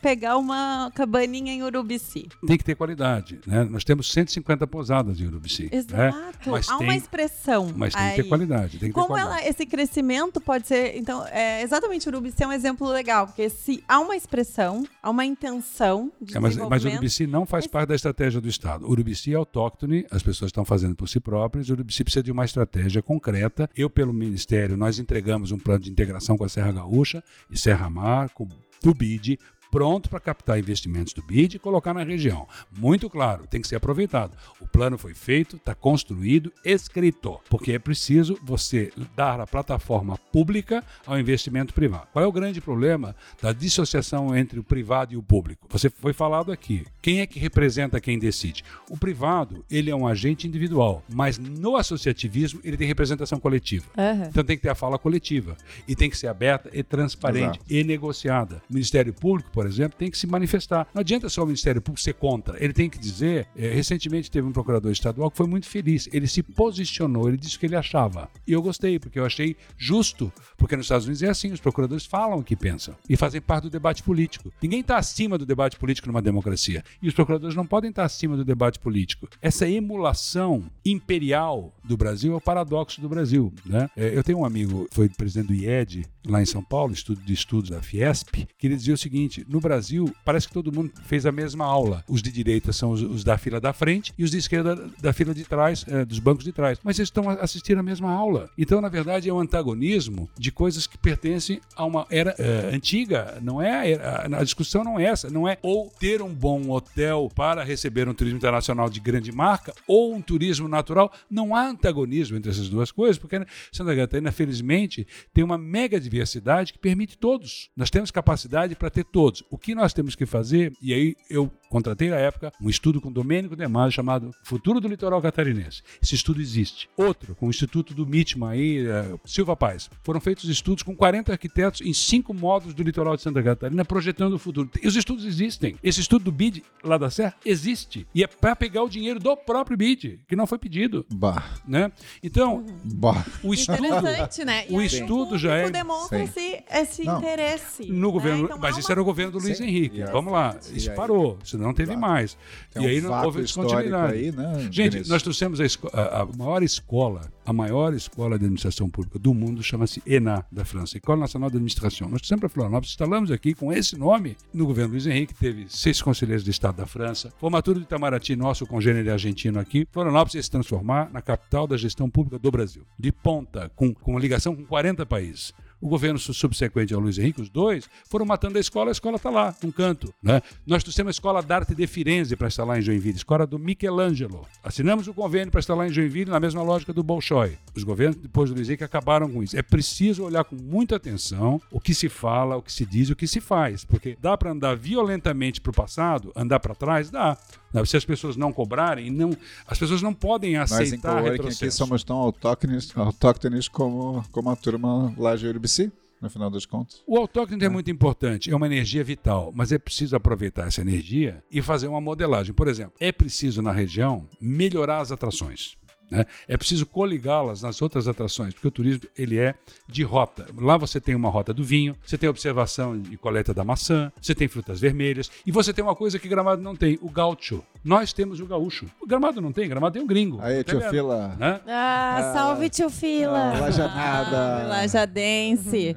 pegar uma cabaninha em Urubici? Tem que ter qualidade. Né? Nós temos 150 pousadas em Urubici. Né? Exato. Mas Há tem- uma expressão. Mas tem que ter aí. qualidade. Tem que ter Como qualidade. Ela, esse crescimento pode ser. Então, é, exatamente, o Urubici é um exemplo legal, porque se há uma expressão, há uma intenção de É, mas, mas. Urubici não faz Mas- parte da estratégia do Estado. O Urubici é autóctone, as pessoas estão fazendo por si próprias. O Urubici precisa de uma estratégia concreta. Eu, pelo Ministério, nós entregamos um plano de integração com a Serra Gaúcha e Serra Mar, com, do BID, pronto para captar investimentos do BID e colocar na região. Muito claro, tem que ser aproveitado. O plano foi feito, está construído, escrito, porque é preciso você dar a plataforma pública ao investimento privado. Qual é o grande problema da dissociação entre o privado e o público? Você foi falado aqui. Quem é que representa quem decide? O privado, ele é um agente individual, mas no associativismo ele tem representação coletiva. Aham. Então tem que ter a fala coletiva. E tem que ser aberta e transparente Exato. e negociada. O Ministério Público, por exemplo, tem que se manifestar. Não adianta só o Ministério Público ser contra. Ele tem que dizer. eh, recentemente teve um procurador estadual que foi muito feliz. Ele se posicionou, ele disse o que ele achava. E eu gostei, porque eu achei justo. Porque nos Estados Unidos é assim: os procuradores falam o que pensam e fazem parte do debate político. Ninguém está acima do debate político numa democracia. E os procuradores não podem estar acima do debate político. Essa emulação imperial do Brasil é o paradoxo do Brasil. Né? Eh, Eu tenho um amigo, foi presidente do IED, lá em São Paulo, estudo de estudos da Fiesp, que ele dizia o seguinte: no Brasil, parece que todo mundo fez a mesma aula. Os de direita são os, os da fila da frente e os de esquerda da fila de trás, eh, dos bancos de trás. Mas eles estão assistindo a mesma aula. Então, na verdade, é um antagonismo de coisas que pertencem a uma era eh, antiga. Não é a, era- a discussão não é essa. Não é ou ter um bom hotel para receber um turismo internacional de grande marca ou um turismo natural. Não há antagonismo entre essas duas coisas, porque Santa Catarina, felizmente, tem uma mega diversidade que permite todos. Nós temos capacidade para ter todos. O que nós temos que fazer, e aí eu contratei na época um estudo com Domênico Demaso chamado Futuro do Litoral Catarinense. Esse estudo existe. Outro, com o Instituto do MITMA aí, eh, Silva Paz. Foram feitos estudos com 40 arquitetos em cinco módulos do litoral de Santa Catarina projetando o futuro. E os estudos existem. Esse estudo do BID lá da Serra existe. E é para pegar o dinheiro do próprio BID, que não foi pedido. Bah, Né? Então, bah. o estudo Interessante, né? E o estudo já é- demonstra-se esse Não. interesse. no governo, né? Então, mas há isso uma- era o governo do Luiz Sim. Henrique. Vamos lá, isso parou, senão não teve Claro. mais. Tem e um aí não houve descontinuidade. aí, né? Gente, Vinícius? nós trouxemos a, a- a maior escola, a maior escola de administração pública do mundo, chama-se ENA, da França, École Nacional de Administração. Nós trouxemos para Florianópolis, instalamos aqui com esse nome no governo Luiz Henrique, teve seis conselheiros de Estado da França, formatura de Itamaraty, nosso congênero argentino aqui. Florianópolis ia se transformar na capital da gestão pública do Brasil, de ponta, com, com ligação com 40 países. O governo su- subsequente ao Luiz Henrique, os dois, foram matando a escola, a escola está lá, num canto. Né? Nós trouxemos a escola d'arte de Firenze para instalar em Joinville, escola do Michelangelo. Assinamos o convênio para instalar em Joinville na mesma lógica do Bolshoi. Os governos, depois do Luiz Henrique, acabaram com isso. É preciso olhar com muita atenção o que se fala, o que se diz o que se faz, porque dá para andar violentamente para o passado, andar para trás, dá. Se as pessoas não cobrarem, não, as pessoas não podem aceitar aqui retrocesso. somos tão autóctones, autóctones como, como a turma lá de Urubici, no final das contas. O autóctone é muito importante, é uma energia vital, mas é preciso aproveitar essa energia e fazer uma modelagem. Por exemplo, é preciso na região melhorar as atrações. Né? É preciso coligá-las nas outras atrações, porque o turismo ele é de rota. Lá você tem uma rota do vinho, você tem observação e coleta da maçã, você tem frutas vermelhas e você tem uma coisa que Gramado não tem, o gaúcho. Nós temos o gaúcho. O Gramado não tem, Gramado tem o gringo. Aí, tio? Fila. Né? Ah, salve tio Fila. Ah, Lajanada. Lajadense.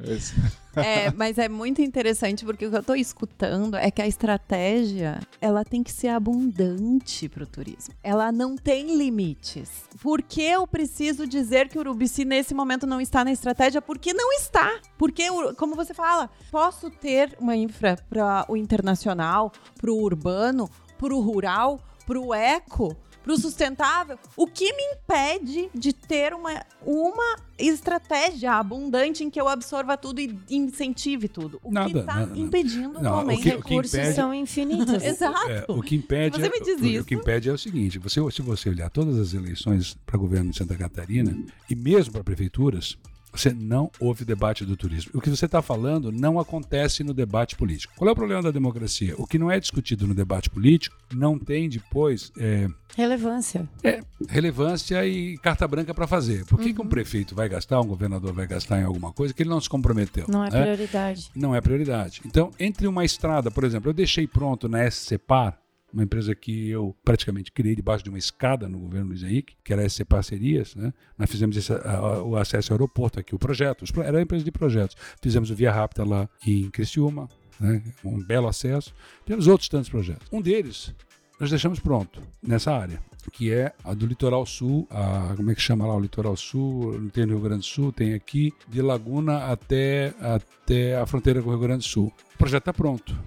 É, mas é muito interessante porque o que eu tô escutando é que a estratégia, ela tem que ser abundante pro turismo. Ela não tem limites. Por que eu preciso dizer que o Urubici nesse momento não está na estratégia? Porque não está. Porque, o- como você fala, posso ter uma infra para o internacional, pro urbano, pro rural, pro eco, pro sustentável. O que me impede de ter uma, uma estratégia abundante em que eu absorva tudo e incentive tudo? O que Nada, está nada, nada. impedindo Não, atualmente? o que- o que Recursos impede- são infinitos. Exato. É, o que impede, você me diz o, o isso- que impede é o seguinte: você, se você olhar todas as eleições para governo de Santa Catarina e mesmo para prefeituras, você não houve debate do turismo. O que você está falando não acontece no debate político. Qual é o problema da democracia? O que não é discutido no debate político não tem depois é, Relevância. é, relevância e carta branca para fazer. Por que, que um prefeito vai gastar, um governador vai gastar em alguma coisa que ele não se comprometeu? Não é né? prioridade. não é prioridade. Então, entre uma estrada, por exemplo, eu deixei pronto na SCPAR, uma empresa que eu praticamente criei debaixo de uma escada no governo Luiz Henrique, que era a SC Parcerias, né? Nós fizemos esse, a- a- o acesso ao aeroporto aqui, o projeto, era uma empresa de projetos. Fizemos o Via Rápida lá em Criciúma, né? um belo acesso. Temos outros tantos projetos. Um deles nós deixamos pronto nessa área, que é a do Litoral Sul, a, como é que chama lá o Litoral Sul? Tem no Rio Grande do Sul, tem aqui, de Laguna até, até a fronteira com o Rio Grande do Sul. O projeto está pronto.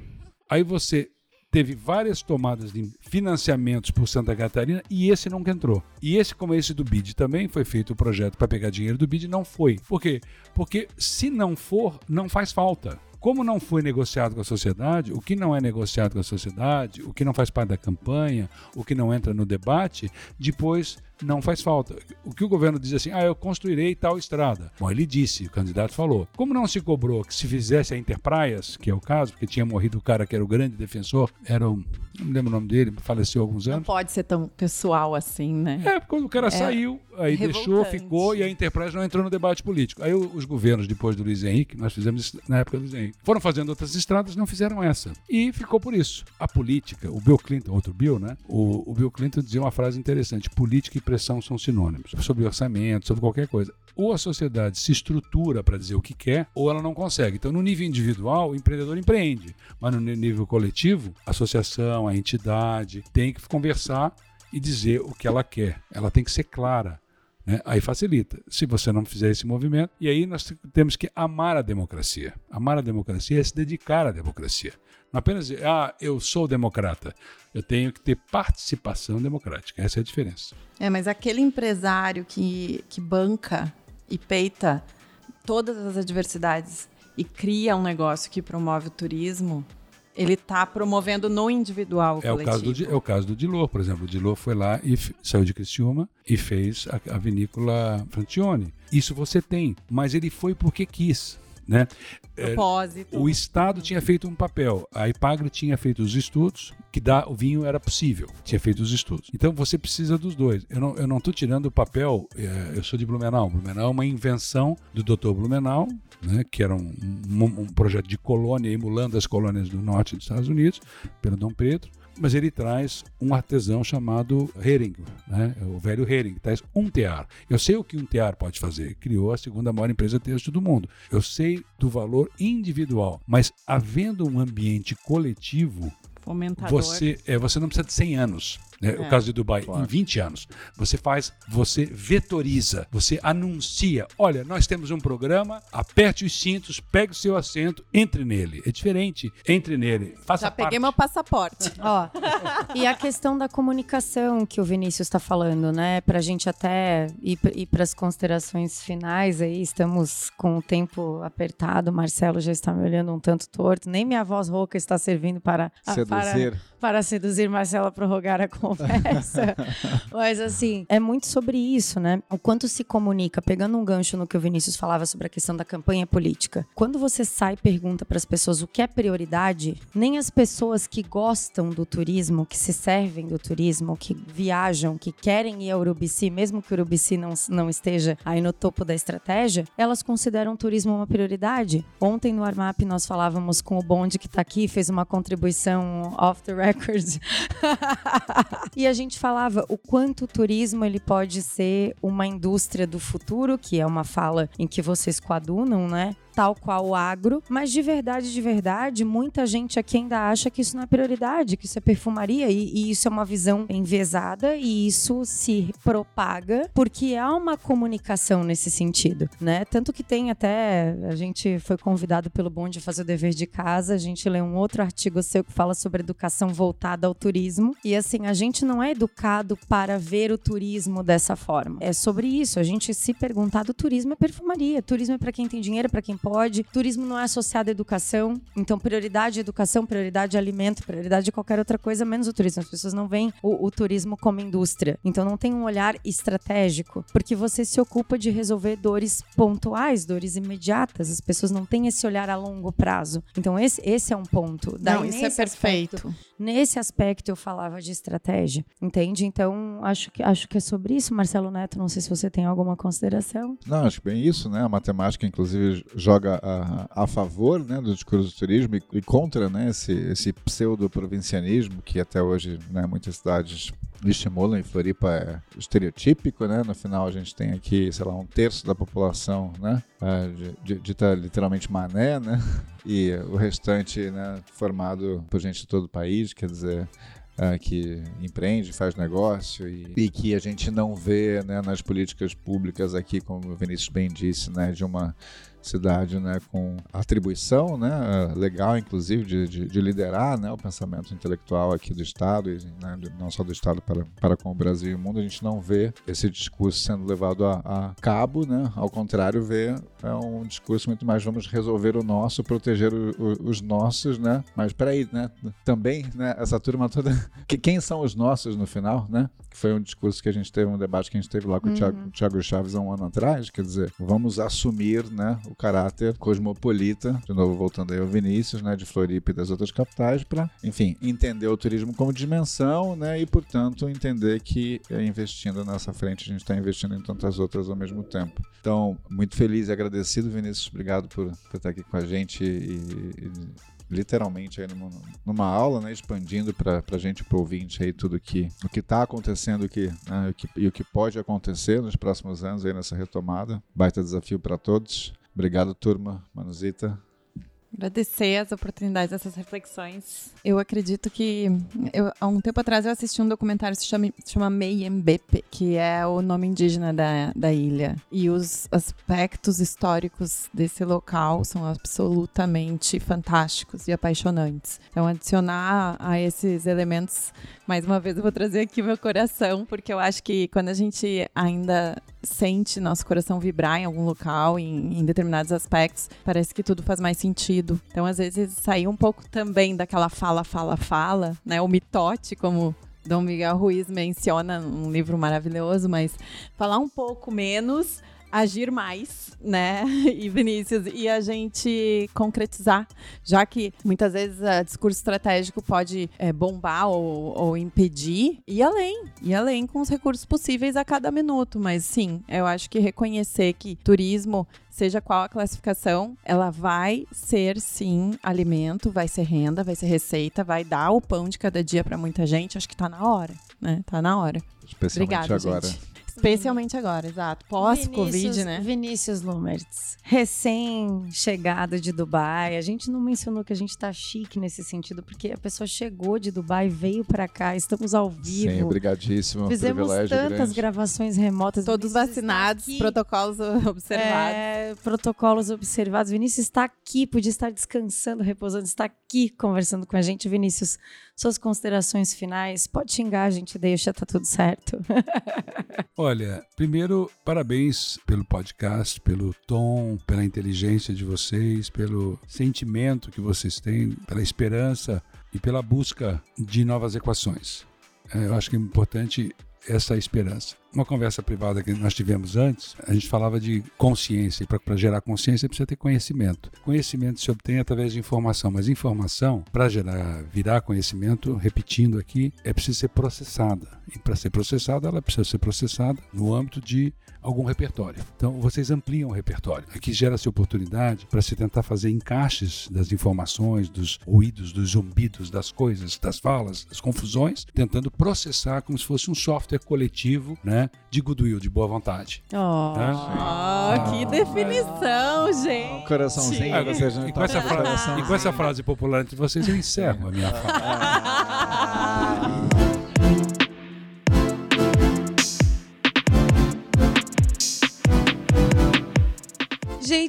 Aí você teve várias tomadas de financiamentos por Santa Catarina e esse nunca entrou. E esse, como esse do BID também, foi feito o projeto para pegar dinheiro do BID não foi. Por quê? Porque se não for, não faz falta. Como não foi negociado com a sociedade, o que não é negociado com a sociedade, o que não faz parte da campanha, o que não entra no debate, depois não faz falta. O que o governo diz assim, ah, eu construirei tal estrada. Bom, ele disse, o candidato falou. Como não se cobrou que se fizesse a Interpraias, que é o caso, porque tinha morrido o cara que era o grande defensor, era o, não me lembro o nome dele, faleceu há alguns Não anos. pode ser tão pessoal assim, né? É, quando o cara saiu, aí deixou, revoltante. ficou e a Enterprise não entrou no debate político. Aí os governos, depois do Luiz Henrique, nós fizemos isso na época do Luiz Henrique, foram fazendo outras estradas, não fizeram essa. E ficou por isso. A política, o Bill Clinton, outro Bill, né? O, o Bill Clinton dizia uma frase interessante: política e pressão são sinônimos. Sobre orçamento, sobre qualquer coisa. Ou a sociedade se estrutura para dizer o que quer, ou ela não consegue. Então, no nível individual, o empreendedor empreende. Mas no nível coletivo, a associação, a entidade tem que conversar e dizer o que ela quer. Ela tem que ser clara. né? Aí facilita. Se você não fizer esse movimento, e aí nós temos que amar a democracia. Amar a democracia é se dedicar à democracia. Não apenas dizer, ah, eu sou democrata. Eu tenho que ter participação democrática. Essa é a diferença. É, mas aquele empresário que, que banca e peita todas as adversidades e cria um negócio que promove o turismo, ele está promovendo no individual o É o, coletivo. caso do, é o caso do Dilor, por exemplo. O Dilor foi lá e saiu de Criciúma e fez a, a vinícola Frantione. Isso você tem, mas ele foi porque quis. Né? É, Propósito. O Estado tinha feito um papel, a Ipagre tinha feito os estudos, que dá, o vinho era possível, tinha feito os estudos. Então você precisa dos dois. Eu não, eu não tirando o papel, é, eu sou de Blumenau. Blumenau é uma invenção do Dr. Blumenau, né, que era um, um- um projeto de colônia, emulando as colônias do norte dos Estados Unidos, pelo Dom Pedro. Mas ele traz um artesão chamado Hering, né? o velho Hering, traz um tear. Eu sei o que um tear pode fazer. Criou a segunda maior empresa têxtil do mundo. Eu sei do valor individual, mas havendo um ambiente coletivo, você, é, você não precisa de 100 anos. Né? O É. caso de Dubai, Claro. em 20 anos, você faz, você vetoriza, você anuncia. Olha, nós temos um programa, aperte os cintos, pegue o seu assento, entre nele. É diferente, entre nele. Faça Já peguei parte. meu passaporte. Ó, e a questão da comunicação que o Vinícius está falando, né? Para a gente até ir, para as considerações finais aí, estamos com o tempo apertado. O Marcelo já está me olhando um tanto torto. Nem minha voz rouca está servindo para, a- para, Seduzir. Para seduzir Marcela para rogar a conversa. Mas assim, é muito sobre isso, né? O quanto se comunica, pegando um gancho no que o Vinícius falava sobre a questão da campanha política. Quando você sai e pergunta para as pessoas o que é prioridade, nem as pessoas que gostam do turismo, que se servem do turismo, que viajam, que querem ir a Urubici, mesmo que Urubici não, não esteja aí no topo da estratégia, elas consideram o turismo uma prioridade. Ontem no Armap nós falávamos com o Bonde que está aqui, fez uma contribuição off the record. e a gente falava o quanto o turismo ele pode ser uma indústria do futuro, que é uma fala em que vocês coadunam, né? Tal qual o agro, mas de verdade, de verdade, muita gente aqui ainda acha que isso não é prioridade, que isso é perfumaria e, e isso é uma visão enviesada e isso se propaga porque há uma comunicação nesse sentido, né? Tanto que tem até, a gente foi convidado pelo Bonde a fazer o dever de casa, a gente lê um outro artigo seu que fala sobre educação voltada ao turismo e assim, a gente não é educado para ver o turismo dessa forma. É sobre isso, a gente se perguntar do turismo é perfumaria, turismo é para quem tem dinheiro, para quem pode. Turismo não é associado à educação, então prioridade é educação, prioridade é alimento, prioridade é qualquer outra coisa, menos o turismo. As pessoas não veem o, o turismo como indústria. Então não tem um olhar estratégico, porque você se ocupa de resolver dores pontuais, dores imediatas. As pessoas não têm esse olhar a longo prazo. Então esse, esse é um ponto. Daí, não, isso é perfeito. Aspecto, nesse aspecto eu falava de estratégia, entende? Então acho que, acho que é sobre isso, Marcelo Neto. Não sei se você tem alguma consideração. Não, acho bem isso, né? A matemática, inclusive, joga a, a favor né, do discurso do turismo e, e contra né, esse, esse pseudo-provincianismo que até hoje né, muitas cidades estimulam em Floripa é estereotípico, né? No final a gente tem aqui, sei lá, um terço da população, né? É, dita literalmente mané, né? E o restante, né, formado por gente de todo o país, quer dizer, Uh, que empreende, faz negócio e, e, que a gente não vê né, nas políticas públicas aqui, como o Vinícius bem disse, né, de uma cidade né, com atribuição né, legal, inclusive, de, de, de, liderar né, o pensamento intelectual aqui do Estado, e né, não só do Estado para, para com o Brasil e o mundo, a gente não vê esse discurso sendo levado a, a cabo, né? ao contrário, vê é um discurso muito mais vamos resolver o nosso, proteger o, o, os nossos, né? mas peraí, né? também né, essa turma toda, que, quem são os nossos no final? Né? Que foi um discurso que a gente teve, um debate que a gente teve lá com uhum. o Thiago, Thiago Chaves há um ano atrás, quer dizer, vamos assumir né, o caráter cosmopolita, de novo voltando aí ao Vinícius, né, de Floripa e das outras capitais, para, enfim, entender o turismo como dimensão, né, e portanto entender que é investindo nessa frente a gente está investindo em tantas outras ao mesmo tempo. Então, muito feliz e agradecido, Vinícius, obrigado por, por estar aqui com a gente e, e literalmente aí numa, numa aula, né, expandindo para a gente, para o ouvinte aí, tudo que, o que está acontecendo que, né, o que, e o que pode acontecer nos próximos anos aí nessa retomada. Baita desafio para todos. Obrigado, turma. Manuzita. Agradecer as oportunidades, essas reflexões. Eu acredito que. Eu, há um tempo atrás eu assisti um documentário que se chama, se chama Meyembepe, que é o nome indígena da, da ilha. E os aspectos históricos desse local são absolutamente fantásticos e apaixonantes. Então, adicionar a esses elementos, mais uma vez eu vou trazer aqui meu coração, porque eu acho que quando a gente ainda sente nosso coração vibrar em algum local, em, em, determinados aspectos, parece que tudo faz mais sentido. Então, às vezes, sair um pouco também daquela fala, fala, fala, né? O mitote, como Dom Miguel Ruiz menciona num livro maravilhoso, mas falar um pouco menos agir mais, né? E Vinícius, e a gente concretizar, já que muitas vezes o discurso estratégico pode é, bombar ou, ou impedir, e além, e além com os recursos possíveis a cada minuto. Mas sim, eu acho que reconhecer que turismo seja qual a classificação, ela vai ser sim alimento, vai ser renda, vai ser receita, vai dar o pão de cada dia para muita gente. Acho que tá na hora, né? Tá na hora. Especialmente Obrigada, agora. Gente. Especialmente agora, exato. Pós-Covid, né? Vinícius Lumertz, recém-chegado de Dubai. A gente não mencionou que a gente tá chique nesse sentido, porque a pessoa chegou de Dubai, veio para cá, estamos ao vivo. Sim, obrigadíssimo. Fizemos tantas grande. gravações remotas. Todos vacinados, protocolos observados. É, protocolos observados. Vinícius está aqui, podia estar descansando, repousando, está aqui conversando com a gente. Vinícius, suas considerações finais. Pode xingar, a gente deixa, tá tudo certo. Olha, primeiro, parabéns pelo podcast, pelo tom, pela inteligência de vocês, pelo sentimento que vocês têm, pela esperança e pela busca de novas equações. É, eu acho que é importante essa esperança. Uma conversa privada que nós tivemos antes, a gente falava de consciência, e para gerar consciência precisa ter conhecimento. Conhecimento se obtém através de informação, mas informação, para gerar, virar conhecimento, repetindo aqui, é preciso ser processada. E para ser processada, ela precisa ser processada no âmbito de algum repertório. Então, vocês ampliam o repertório. Aqui gera-se oportunidade para se tentar fazer encaixes das informações, dos ruídos, dos zumbidos, das coisas, das falas, das confusões, tentando processar como se fosse um software coletivo, né, de goodwill, de boa vontade. Oh, né? Oh, que definição, gente. Um coraçãozinho. Ah, e, tá com essa frase, e com essa frase popular entre vocês, eu encerro a minha fala.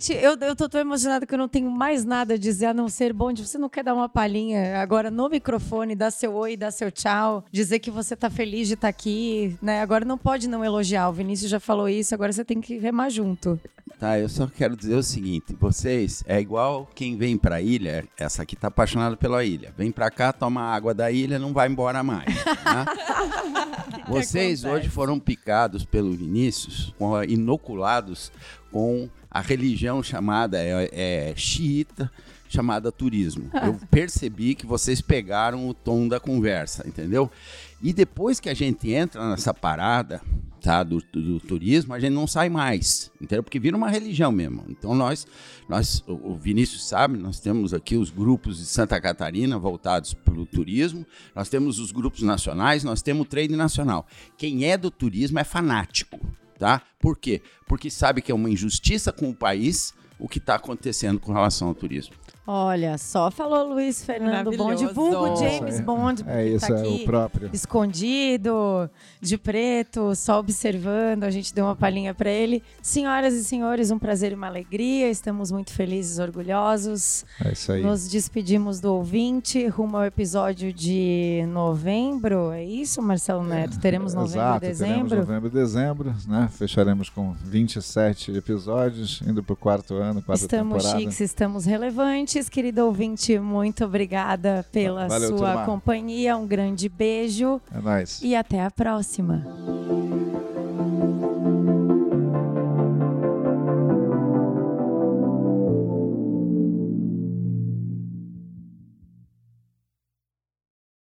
Gente, eu, eu tô tão emocionada que eu não tenho mais nada a dizer a não ser bom você não quer dar uma palhinha agora no microfone, dar seu oi, dar seu tchau, dizer que você tá feliz de estar aqui, né? Agora não pode não elogiar. O Vinícius já falou isso, agora você tem que remar junto. Tá, eu só quero dizer o seguinte: vocês é igual quem vem pra ilha, essa aqui tá apaixonada pela ilha. Vem pra cá, toma água da ilha, não vai embora mais. né? vocês hoje foram picados pelo Vinícius, a- inoculados com a religião chamada é, é, xiita, chamada turismo. Eu percebi que vocês pegaram o tom da conversa, entendeu? E depois que a gente entra nessa parada, tá, do, do- do turismo, a gente não sai mais, entendeu? Porque vira uma religião mesmo. Então nós, nós, o Vinícius sabe, nós temos aqui os grupos de Santa Catarina voltados para o turismo, nós temos os grupos nacionais, nós temos o trade nacional. Quem é do turismo é fanático, tá? Por quê? Porque sabe que é uma injustiça com o país o que está acontecendo com relação ao turismo. Olha, só falou Luiz Fernando Bond, vulgo James. Bond, É isso, tá é aqui o próprio. escondido, de preto, só observando. A gente deu uma palhinha para ele. Senhoras e senhores, um prazer e uma alegria. Estamos muito felizes, orgulhosos. É isso aí. Nos despedimos do ouvinte rumo ao episódio de novembro. É isso, Marcelo Neto? Teremos novembro Exato, e teremos dezembro. novembro e dezembro, né? Fecharemos com 27 episódios, indo pro quarto ano, quarta Estamos temporada. chiques, estamos relevantes. Querido ouvinte, muito obrigada pela Valeu, sua turma. companhia. Um grande beijo É nóis. e até a próxima.